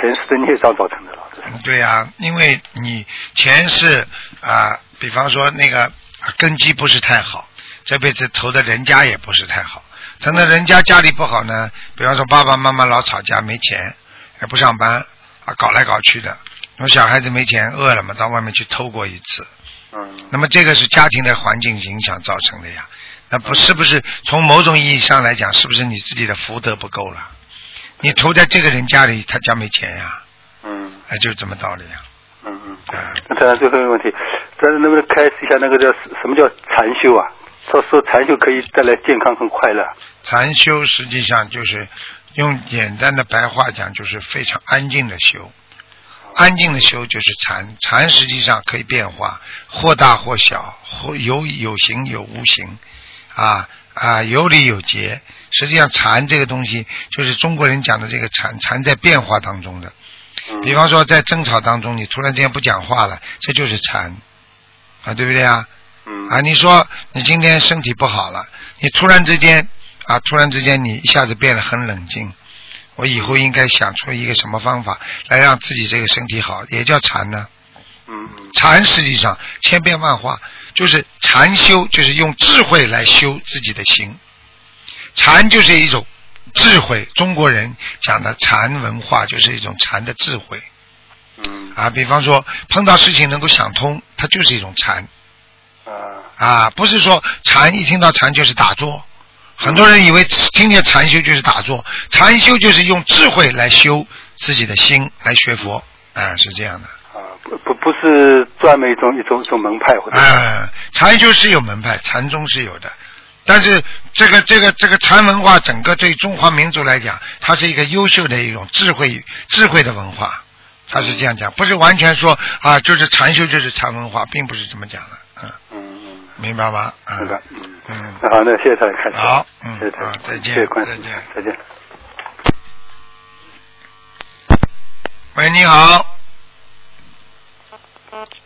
Speaker 8: 前世的孽障造成的了。
Speaker 1: 对呀、因为你前世啊、比方说那个啊根基不是太好，这辈子投的人家也不是太好。等到人家家里不好呢，比方说爸爸妈妈老吵架，没钱，也不上班啊，搞来搞去的。那么小孩子没钱，饿了嘛，到外面去偷过一次。
Speaker 8: 嗯
Speaker 1: 那么这个是家庭的环境影响造成的呀。那不是不是从某种意义上来讲，是不是你自己的福德不够了？你投在这个人家里，他家没钱呀，
Speaker 8: 嗯
Speaker 1: 哎，就是这么道理啊。
Speaker 8: 嗯嗯。
Speaker 1: 啊，
Speaker 8: 那当然最后一个问题，咱能不能开始一下那个叫什么叫禅修啊？他说禅修可以带来健康和快乐。
Speaker 1: 禅修实际上就是用简单的白话讲，就是非常安静的修。安静的修就是禅，禅实际上可以变化，或大或小，或有有形有无形，啊啊有理有节。实际上禅这个东西，就是中国人讲的这个禅，禅在变化当中的。
Speaker 8: 嗯
Speaker 1: 比方说在争吵当中，你突然之间不讲话了，这就是禅，啊对不对啊？
Speaker 8: 嗯
Speaker 1: 啊，你说你今天身体不好了，你突然之间啊，突然之间你一下子变得很冷静，我以后应该想出一个什么方法来让自己这个身体好，也叫禅呢。
Speaker 8: 嗯嗯
Speaker 1: 禅实际上千变万化，就是禅修，就是用智慧来修自己的心。禅就是一种智慧，中国人讲的禅文化就是一种禅的智慧
Speaker 8: 嗯
Speaker 1: 啊。比方说碰到事情能够想通，它就是一种禅。
Speaker 8: 啊
Speaker 1: 啊，不是说禅一听到禅就是打坐，很多人以为听见禅修就是打坐，禅修就是用智慧来修自己的心，来学佛，啊，是这样的。
Speaker 8: 啊不不不是专门一种一种一种门派或者
Speaker 1: 啊，禅修是有门派，禅宗是有的，但是这个这个这个禅文化，整个对中华民族来讲，它是一个优秀的一种智慧智慧的文化，它是这样讲，不是完全说啊，就是禅修就是禅文化，并不是这么讲的，嗯，
Speaker 8: 嗯嗯
Speaker 1: 明白吗？嗯
Speaker 8: 明白嗯
Speaker 1: 嗯。
Speaker 8: 那好，那谢谢台长开始。
Speaker 1: 好嗯好再见
Speaker 8: 谢谢关
Speaker 1: 再见
Speaker 8: 再见。
Speaker 1: 喂，你好。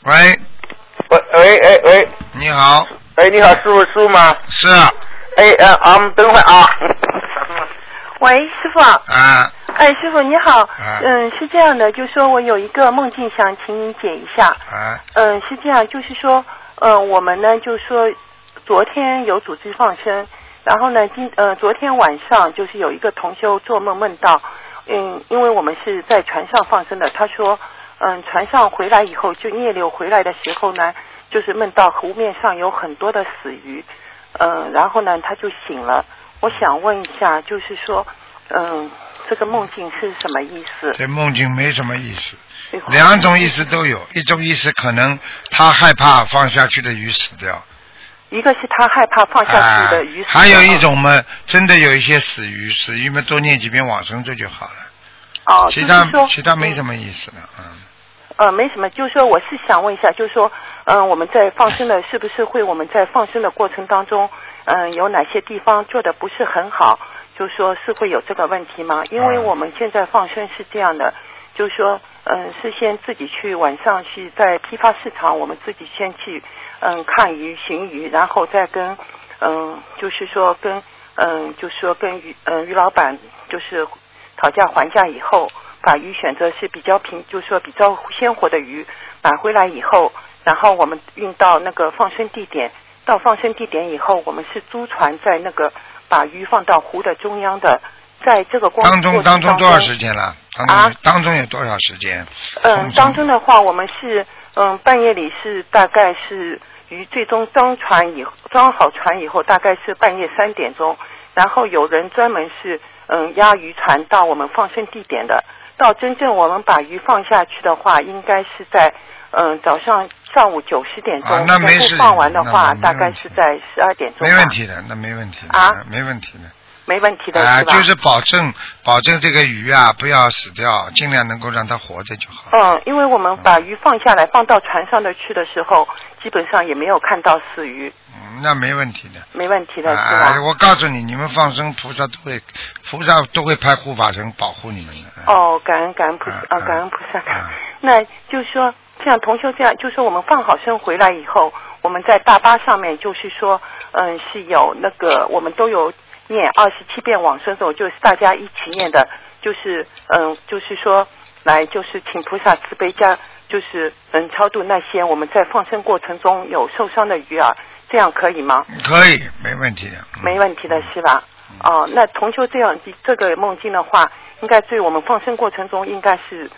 Speaker 1: 喂，
Speaker 7: 喂喂哎喂
Speaker 1: 你好，
Speaker 7: 哎，你好，师傅师傅吗？
Speaker 1: 是啊，
Speaker 7: 哎呃，啊，我们等会儿啊。
Speaker 9: 喂，师傅。
Speaker 1: 啊
Speaker 9: 哎，师傅你好。
Speaker 1: 啊
Speaker 9: 嗯，是这样的，就说我有一个梦境想请你解一下。
Speaker 1: 啊
Speaker 9: 嗯，是这样，就是说，嗯，我们呢，就说昨天有组织放生，然后呢，今呃昨天晚上就是有一个同修做梦梦到，嗯，因为我们是在船上放生的，他说，嗯，船上回来以后，就逆流回来的时候呢，就是梦到湖面上有很多的死鱼，嗯，然后呢，他就醒了。我想问一下，就是说，嗯，这个梦境是什么意思？
Speaker 1: 这梦境没什么意思，
Speaker 9: 哎
Speaker 1: 两种意思都有，一种意思可能他害怕放下去的鱼死掉，
Speaker 9: 一个是他害怕放下去的鱼死
Speaker 1: 啊，还有一种嘛，真的有一些死鱼，死鱼嘛多念几遍往生咒就好了，
Speaker 9: 哦，
Speaker 1: 其他
Speaker 9: 就是
Speaker 1: 其他没什么意思了，嗯。
Speaker 9: 呃，没什么，就是说我是想问一下，就是说，嗯、我们在放生的，是不是会我们在放生的过程当中，嗯、有哪些地方做的不是很好？就是说是会有这个问题吗？因为
Speaker 1: 嗯
Speaker 9: 我们现在放生是这样的，就是说，嗯、是先自己去晚上去在批发市场，我们自己先去，嗯、看鱼、寻鱼，然后再跟，嗯、就是说跟，嗯、就是说跟鱼，嗯、鱼老板就是讨价还价以后，把鱼选择是比较平，就是说比较鲜活的鱼买回来以后，然后我们运到那个放生地点。到放生地点以后，我们是租船在那个把鱼放到湖的中央的，在这个光
Speaker 1: 当中当中多少时间了？当中、
Speaker 9: 啊
Speaker 1: 当中有多少时间？
Speaker 9: 嗯，当中的话，我们是嗯半夜里是大概是鱼最终装船以装好船以后，大概是半夜三点钟，然后有人专门是嗯押渔船到我们放生地点的，到真正我们把鱼放下去的话，应该是在嗯、早上上午九十点钟，
Speaker 1: 啊那没事
Speaker 9: 全部放完的话，大概是在十二点钟。
Speaker 1: 没问题的，那没问题的，
Speaker 9: 啊
Speaker 1: 没问题的。
Speaker 9: 没问题的？
Speaker 1: 就是保证保证这个鱼啊不要死掉，尽量能够让它活着就好。
Speaker 9: 嗯，因为我们把鱼放下来，放到船上的去的时候，基本上也没有看到死鱼，
Speaker 1: 嗯，那没问题的。
Speaker 9: 没问题的是？
Speaker 1: 我告诉你，你们放生，菩萨都会，菩萨都会派护法神保护你们的。
Speaker 9: 哦，感恩感恩菩萨啊，感恩菩萨。那就是说，像同修这样，就是说我们放好生回来以后，我们在大巴上面，就是说，嗯，是有那个我们都有念二十七遍往生咒，就是大家一起念的，就是嗯，就是说来就是请菩萨慈悲加，就是嗯超度那些我们在放生过程中有受伤的鱼儿，这样可以吗？
Speaker 1: 可以，没问题的。
Speaker 9: 没问题的是吧？哦，那同修这样这个梦境的话，应该对我们放生过程中应该是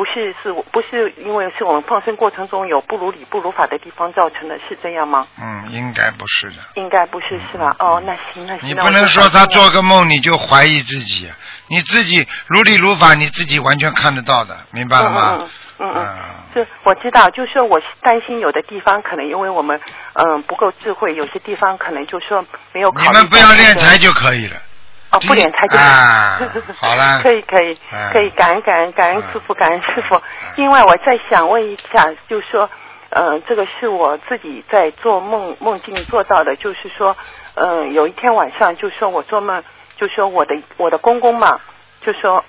Speaker 9: 不是是不是因为是我们放生过程中有不如理不如法的地方造成的，是这样吗？
Speaker 1: 嗯，应该不是的。
Speaker 9: 应该不是是吧？哦，那行那行。
Speaker 1: 你不能说他做个梦你就怀疑自己，你自己如理如法，你自己完全看得到的，明白了吗？
Speaker 9: 嗯嗯嗯，是我知道，就是说我担心有的地方可能因为我们嗯不够智慧，有些地方可能就说没有考虑
Speaker 1: 你们不要练财就可以了。
Speaker 9: 哦，不点他就
Speaker 1: 啊好了。
Speaker 9: 可以可以
Speaker 1: 嗯。
Speaker 9: 可以，感恩感恩感恩师傅感恩师傅。另外，我再想问一下，就是说，呃，这个是我自己在做梦梦境做到的，就是说，嗯、有一天晚上，就说我做梦，就说我的我的公公嘛，就说，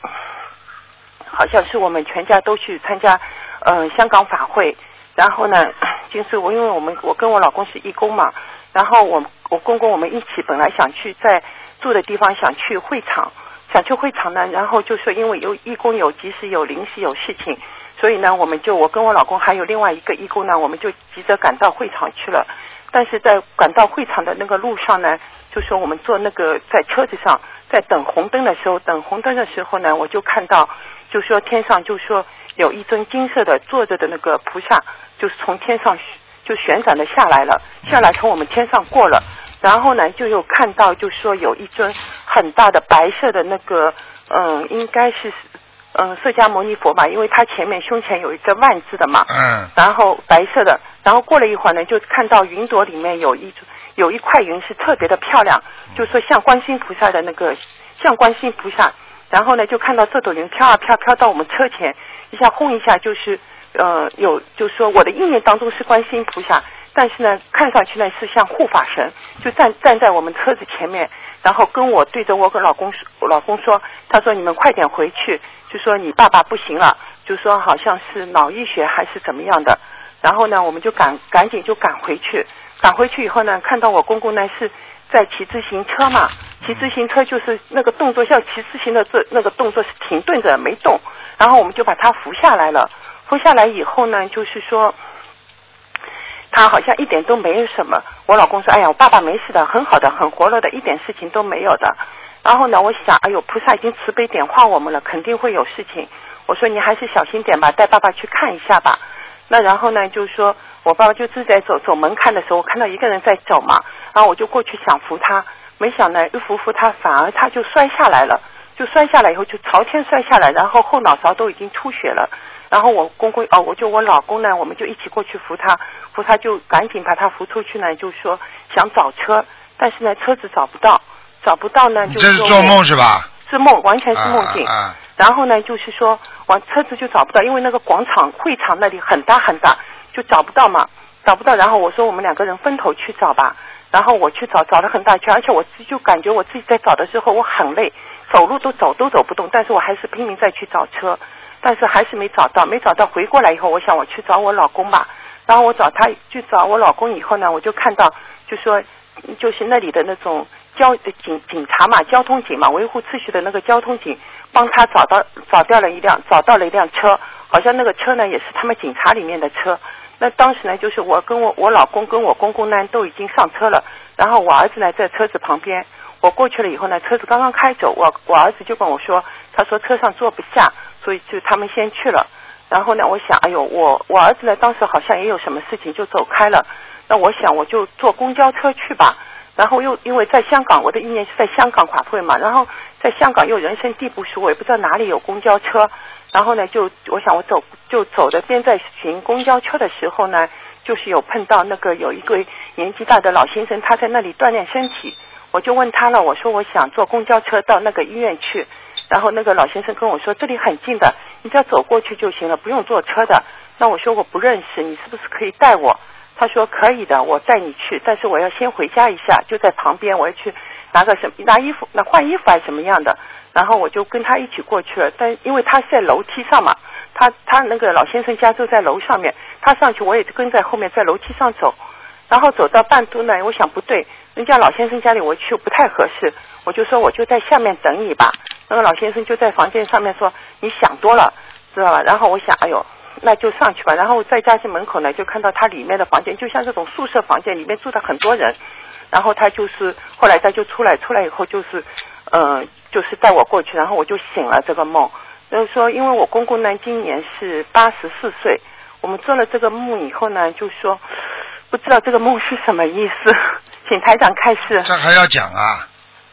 Speaker 9: 好像是我们全家都去参加，嗯、香港法会，然后呢，就是我因为我们我跟我老公是义工嘛，然后我我公公我们一起本来想去在住的地方想去会场，想去会场呢，然后就说因为有义工有急事有临时有事情，所以呢我们就我跟我老公还有另外一个义工呢，我们就急着赶到会场去了。但是在赶到会场的那个路上呢，就说我们坐那个在车子上，在等红灯的时候，等红灯的时候呢，我就看到，就说天上就说有一尊金色的坐着的那个菩萨，就是从天上就旋转的下来了，下来从我们天上过了，然后呢就有看到就说有一尊很大的白色的那个，嗯，应该是嗯释迦牟尼佛吧，因为他前面胸前有一个万字的嘛，
Speaker 1: 嗯，
Speaker 9: 然后白色的，然后过了一会儿呢，就看到云朵里面有一有一块云是特别的漂亮，就说像观世音菩萨的那个像观世音菩萨，然后呢就看到这朵云飘啊飘，飘到我们车前，一下轰一下就是呃有就说我的意念当中是观世音菩萨，但是呢看上去呢是像护法神，就站站在我们车子前面，然后跟我对着我跟老公说，老公说，他说你们快点回去，就说你爸爸不行了，就说好像是脑溢血还是怎么样的。然后呢，我们就赶赶紧就赶回去，赶回去以后呢，看到我公公呢是在骑自行车嘛，骑自行车就是那个动作像骑自行的这那个动作是停顿着没动，然后我们就把他扶下来了，扶下来以后呢，就是说。他好像一点都没有什么。我老公说：“哎呀，我爸爸没事的，很好的，很活络的，一点事情都没有的。”然后呢，我想，哎呦，菩萨已经慈悲点化我们了，肯定会有事情。我说你还是小心点吧，带爸爸去看一下吧。那然后呢，就是说我爸爸就自在走走门看的时候，我看到一个人在走嘛，然后我就过去想扶他，没想呢，一扶扶他，反而他就摔下来了，就摔下来以后就朝天摔下来，然后后脑勺都已经出血了。然后我公公哦，我就我老公呢，我们就一起过去扶他，扶他就赶紧把他扶出去呢，就说想找车，但是呢车子找不到，找不到呢，
Speaker 1: 你
Speaker 9: 就
Speaker 1: 这是做梦是吧？
Speaker 9: 是梦，完全是梦境。
Speaker 1: 啊啊
Speaker 9: 然后呢，就是说，往车子就找不到，因为那个广场会场那里很大很大，就找不到嘛，找不到。然后我说我们两个人分头去找吧。然后我去找，找了很大圈，而且我自己就感觉我自己在找的时候我很累，走路都走都走不动，但是我还是拼命再去找车，但是还是没找到，没找到。回过来以后，我想我去找我老公吧。然后我找他去找我老公以后呢，我就看到就说就是那里的那种交警警察嘛，交通警嘛，维护秩序的那个交通警，帮他找到找掉了一辆找到了一辆车，好像那个车呢也是他们警察里面的车。那当时呢，就是我跟我我老公跟我公公呢都已经上车了，然后我儿子呢在车子旁边，我过去了以后呢，车子刚刚开走，我我儿子就跟我说，他说车上坐不下，所以就他们先去了。然后呢，我想，哎呦，我我儿子呢当时好像也有什么事情就走开了，那我想我就坐公交车去吧。然后又因为在香港，我的意念是在香港法会嘛，然后在香港又人生地不熟，我也不知道哪里有公交车。然后呢，就我想我走就走的边在行公交车的时候呢，就是有碰到那个有一个年纪大的老先生，他在那里锻炼身体，我就问他了，我说我想坐公交车到那个医院去，然后那个老先生跟我说这里很近的，你只要走过去就行了，不用坐车的。那我说我不认识，你是不是可以带我？他说可以的，我带你去，但是我要先回家一下，就在旁边，我要去拿个什拿衣服，那换衣服还是什么样的，然后我就跟他一起过去了。但因为他是在楼梯上嘛，他他那个老先生家就在楼上面，他上去我也跟在后面在楼梯上走，然后走到半途呢，我想不对，人家老先生家里我去不太合适，我就说我就在下面等你吧。那个老先生就在房间上面说你想多了，知道吧？然后我想，哎呦。那就上去吧，然后在家去门口呢，就看到他里面的房间，就像这种宿舍房间，里面住的很多人。然后他就是后来他就出来，出来以后就是，呃，就是带我过去，然后我就醒了这个梦。就是说，因为我公公呢今年是八十四岁，我们做了这个梦以后呢，就说不知道这个梦是什么意思，请台长开示。
Speaker 1: 这还要讲啊？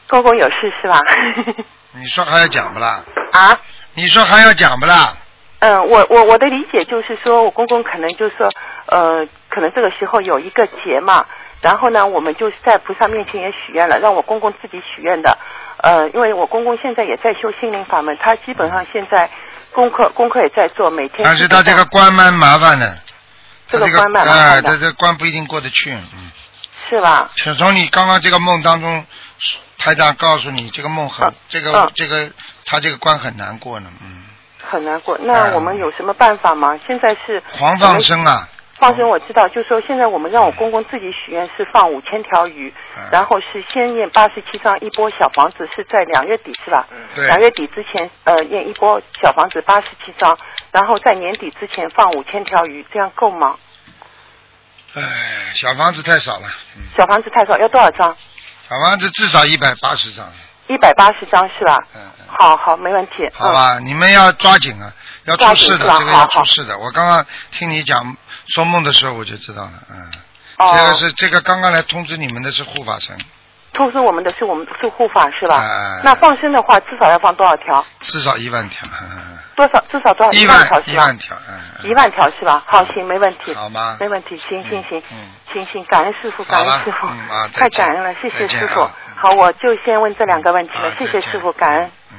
Speaker 9: 公公有事是吧？
Speaker 1: 你说还要讲不啦？
Speaker 9: 啊？
Speaker 1: 你说还要讲不啦？
Speaker 9: 嗯，我我我的理解就是说，我公公可能就是说，呃，可能这个时候有一个劫嘛，然后呢，我们就是在菩萨面前也许愿了，让我公公自己许愿的，呃，因为我公公现在也在修心灵法门，他基本上现在功课功课也在做，每天。
Speaker 1: 但是他这个关蛮麻烦的，
Speaker 9: 这个关蛮麻
Speaker 1: 烦的，他这关不一定过得去，嗯。
Speaker 9: 是吧？
Speaker 1: 是从你刚刚这个梦当中，台长告诉你，这个梦很，这个这个他这个关很难过呢，嗯。
Speaker 9: 很难过，那我们有什么办法吗？现在是
Speaker 1: 狂放生啊！
Speaker 9: 放生我知道，就说现在我们让我公公自己许愿是放五千条鱼，然后是先念八十七张一波小房子，是在两月底是吧？两月底之前呃念一波小房子八十七张，然后在年底之前放五千条鱼，这样够吗？
Speaker 1: 唉，小房子太少了。
Speaker 9: 小房子太少，要多少张？
Speaker 1: 小房子至少一百八十张。
Speaker 9: 一百八十张是吧？嗯嗯。好好，没问题。
Speaker 1: 好吧，你们要抓紧啊，要出事的，这个要出事的。我刚刚听你讲说梦的时候，我就知道了，嗯。哦。这个是这个刚刚来通知你们的是护法神。
Speaker 9: 通知我们的是我们是护法是吧？嗯。那放生的话，至少要放多少条？
Speaker 1: 至少一万条。
Speaker 9: 多少？至少多少？
Speaker 1: 一
Speaker 9: 万条是吧？
Speaker 1: 一万条，
Speaker 9: 嗯。一万条是吧？好，行，没问题。
Speaker 1: 好吗？
Speaker 9: 没问题，行行行，嗯，行行，感恩师傅，感恩师傅，太感恩了，谢谢师傅。好，我就先问这两个问题了，谢谢师傅，感恩。嗯。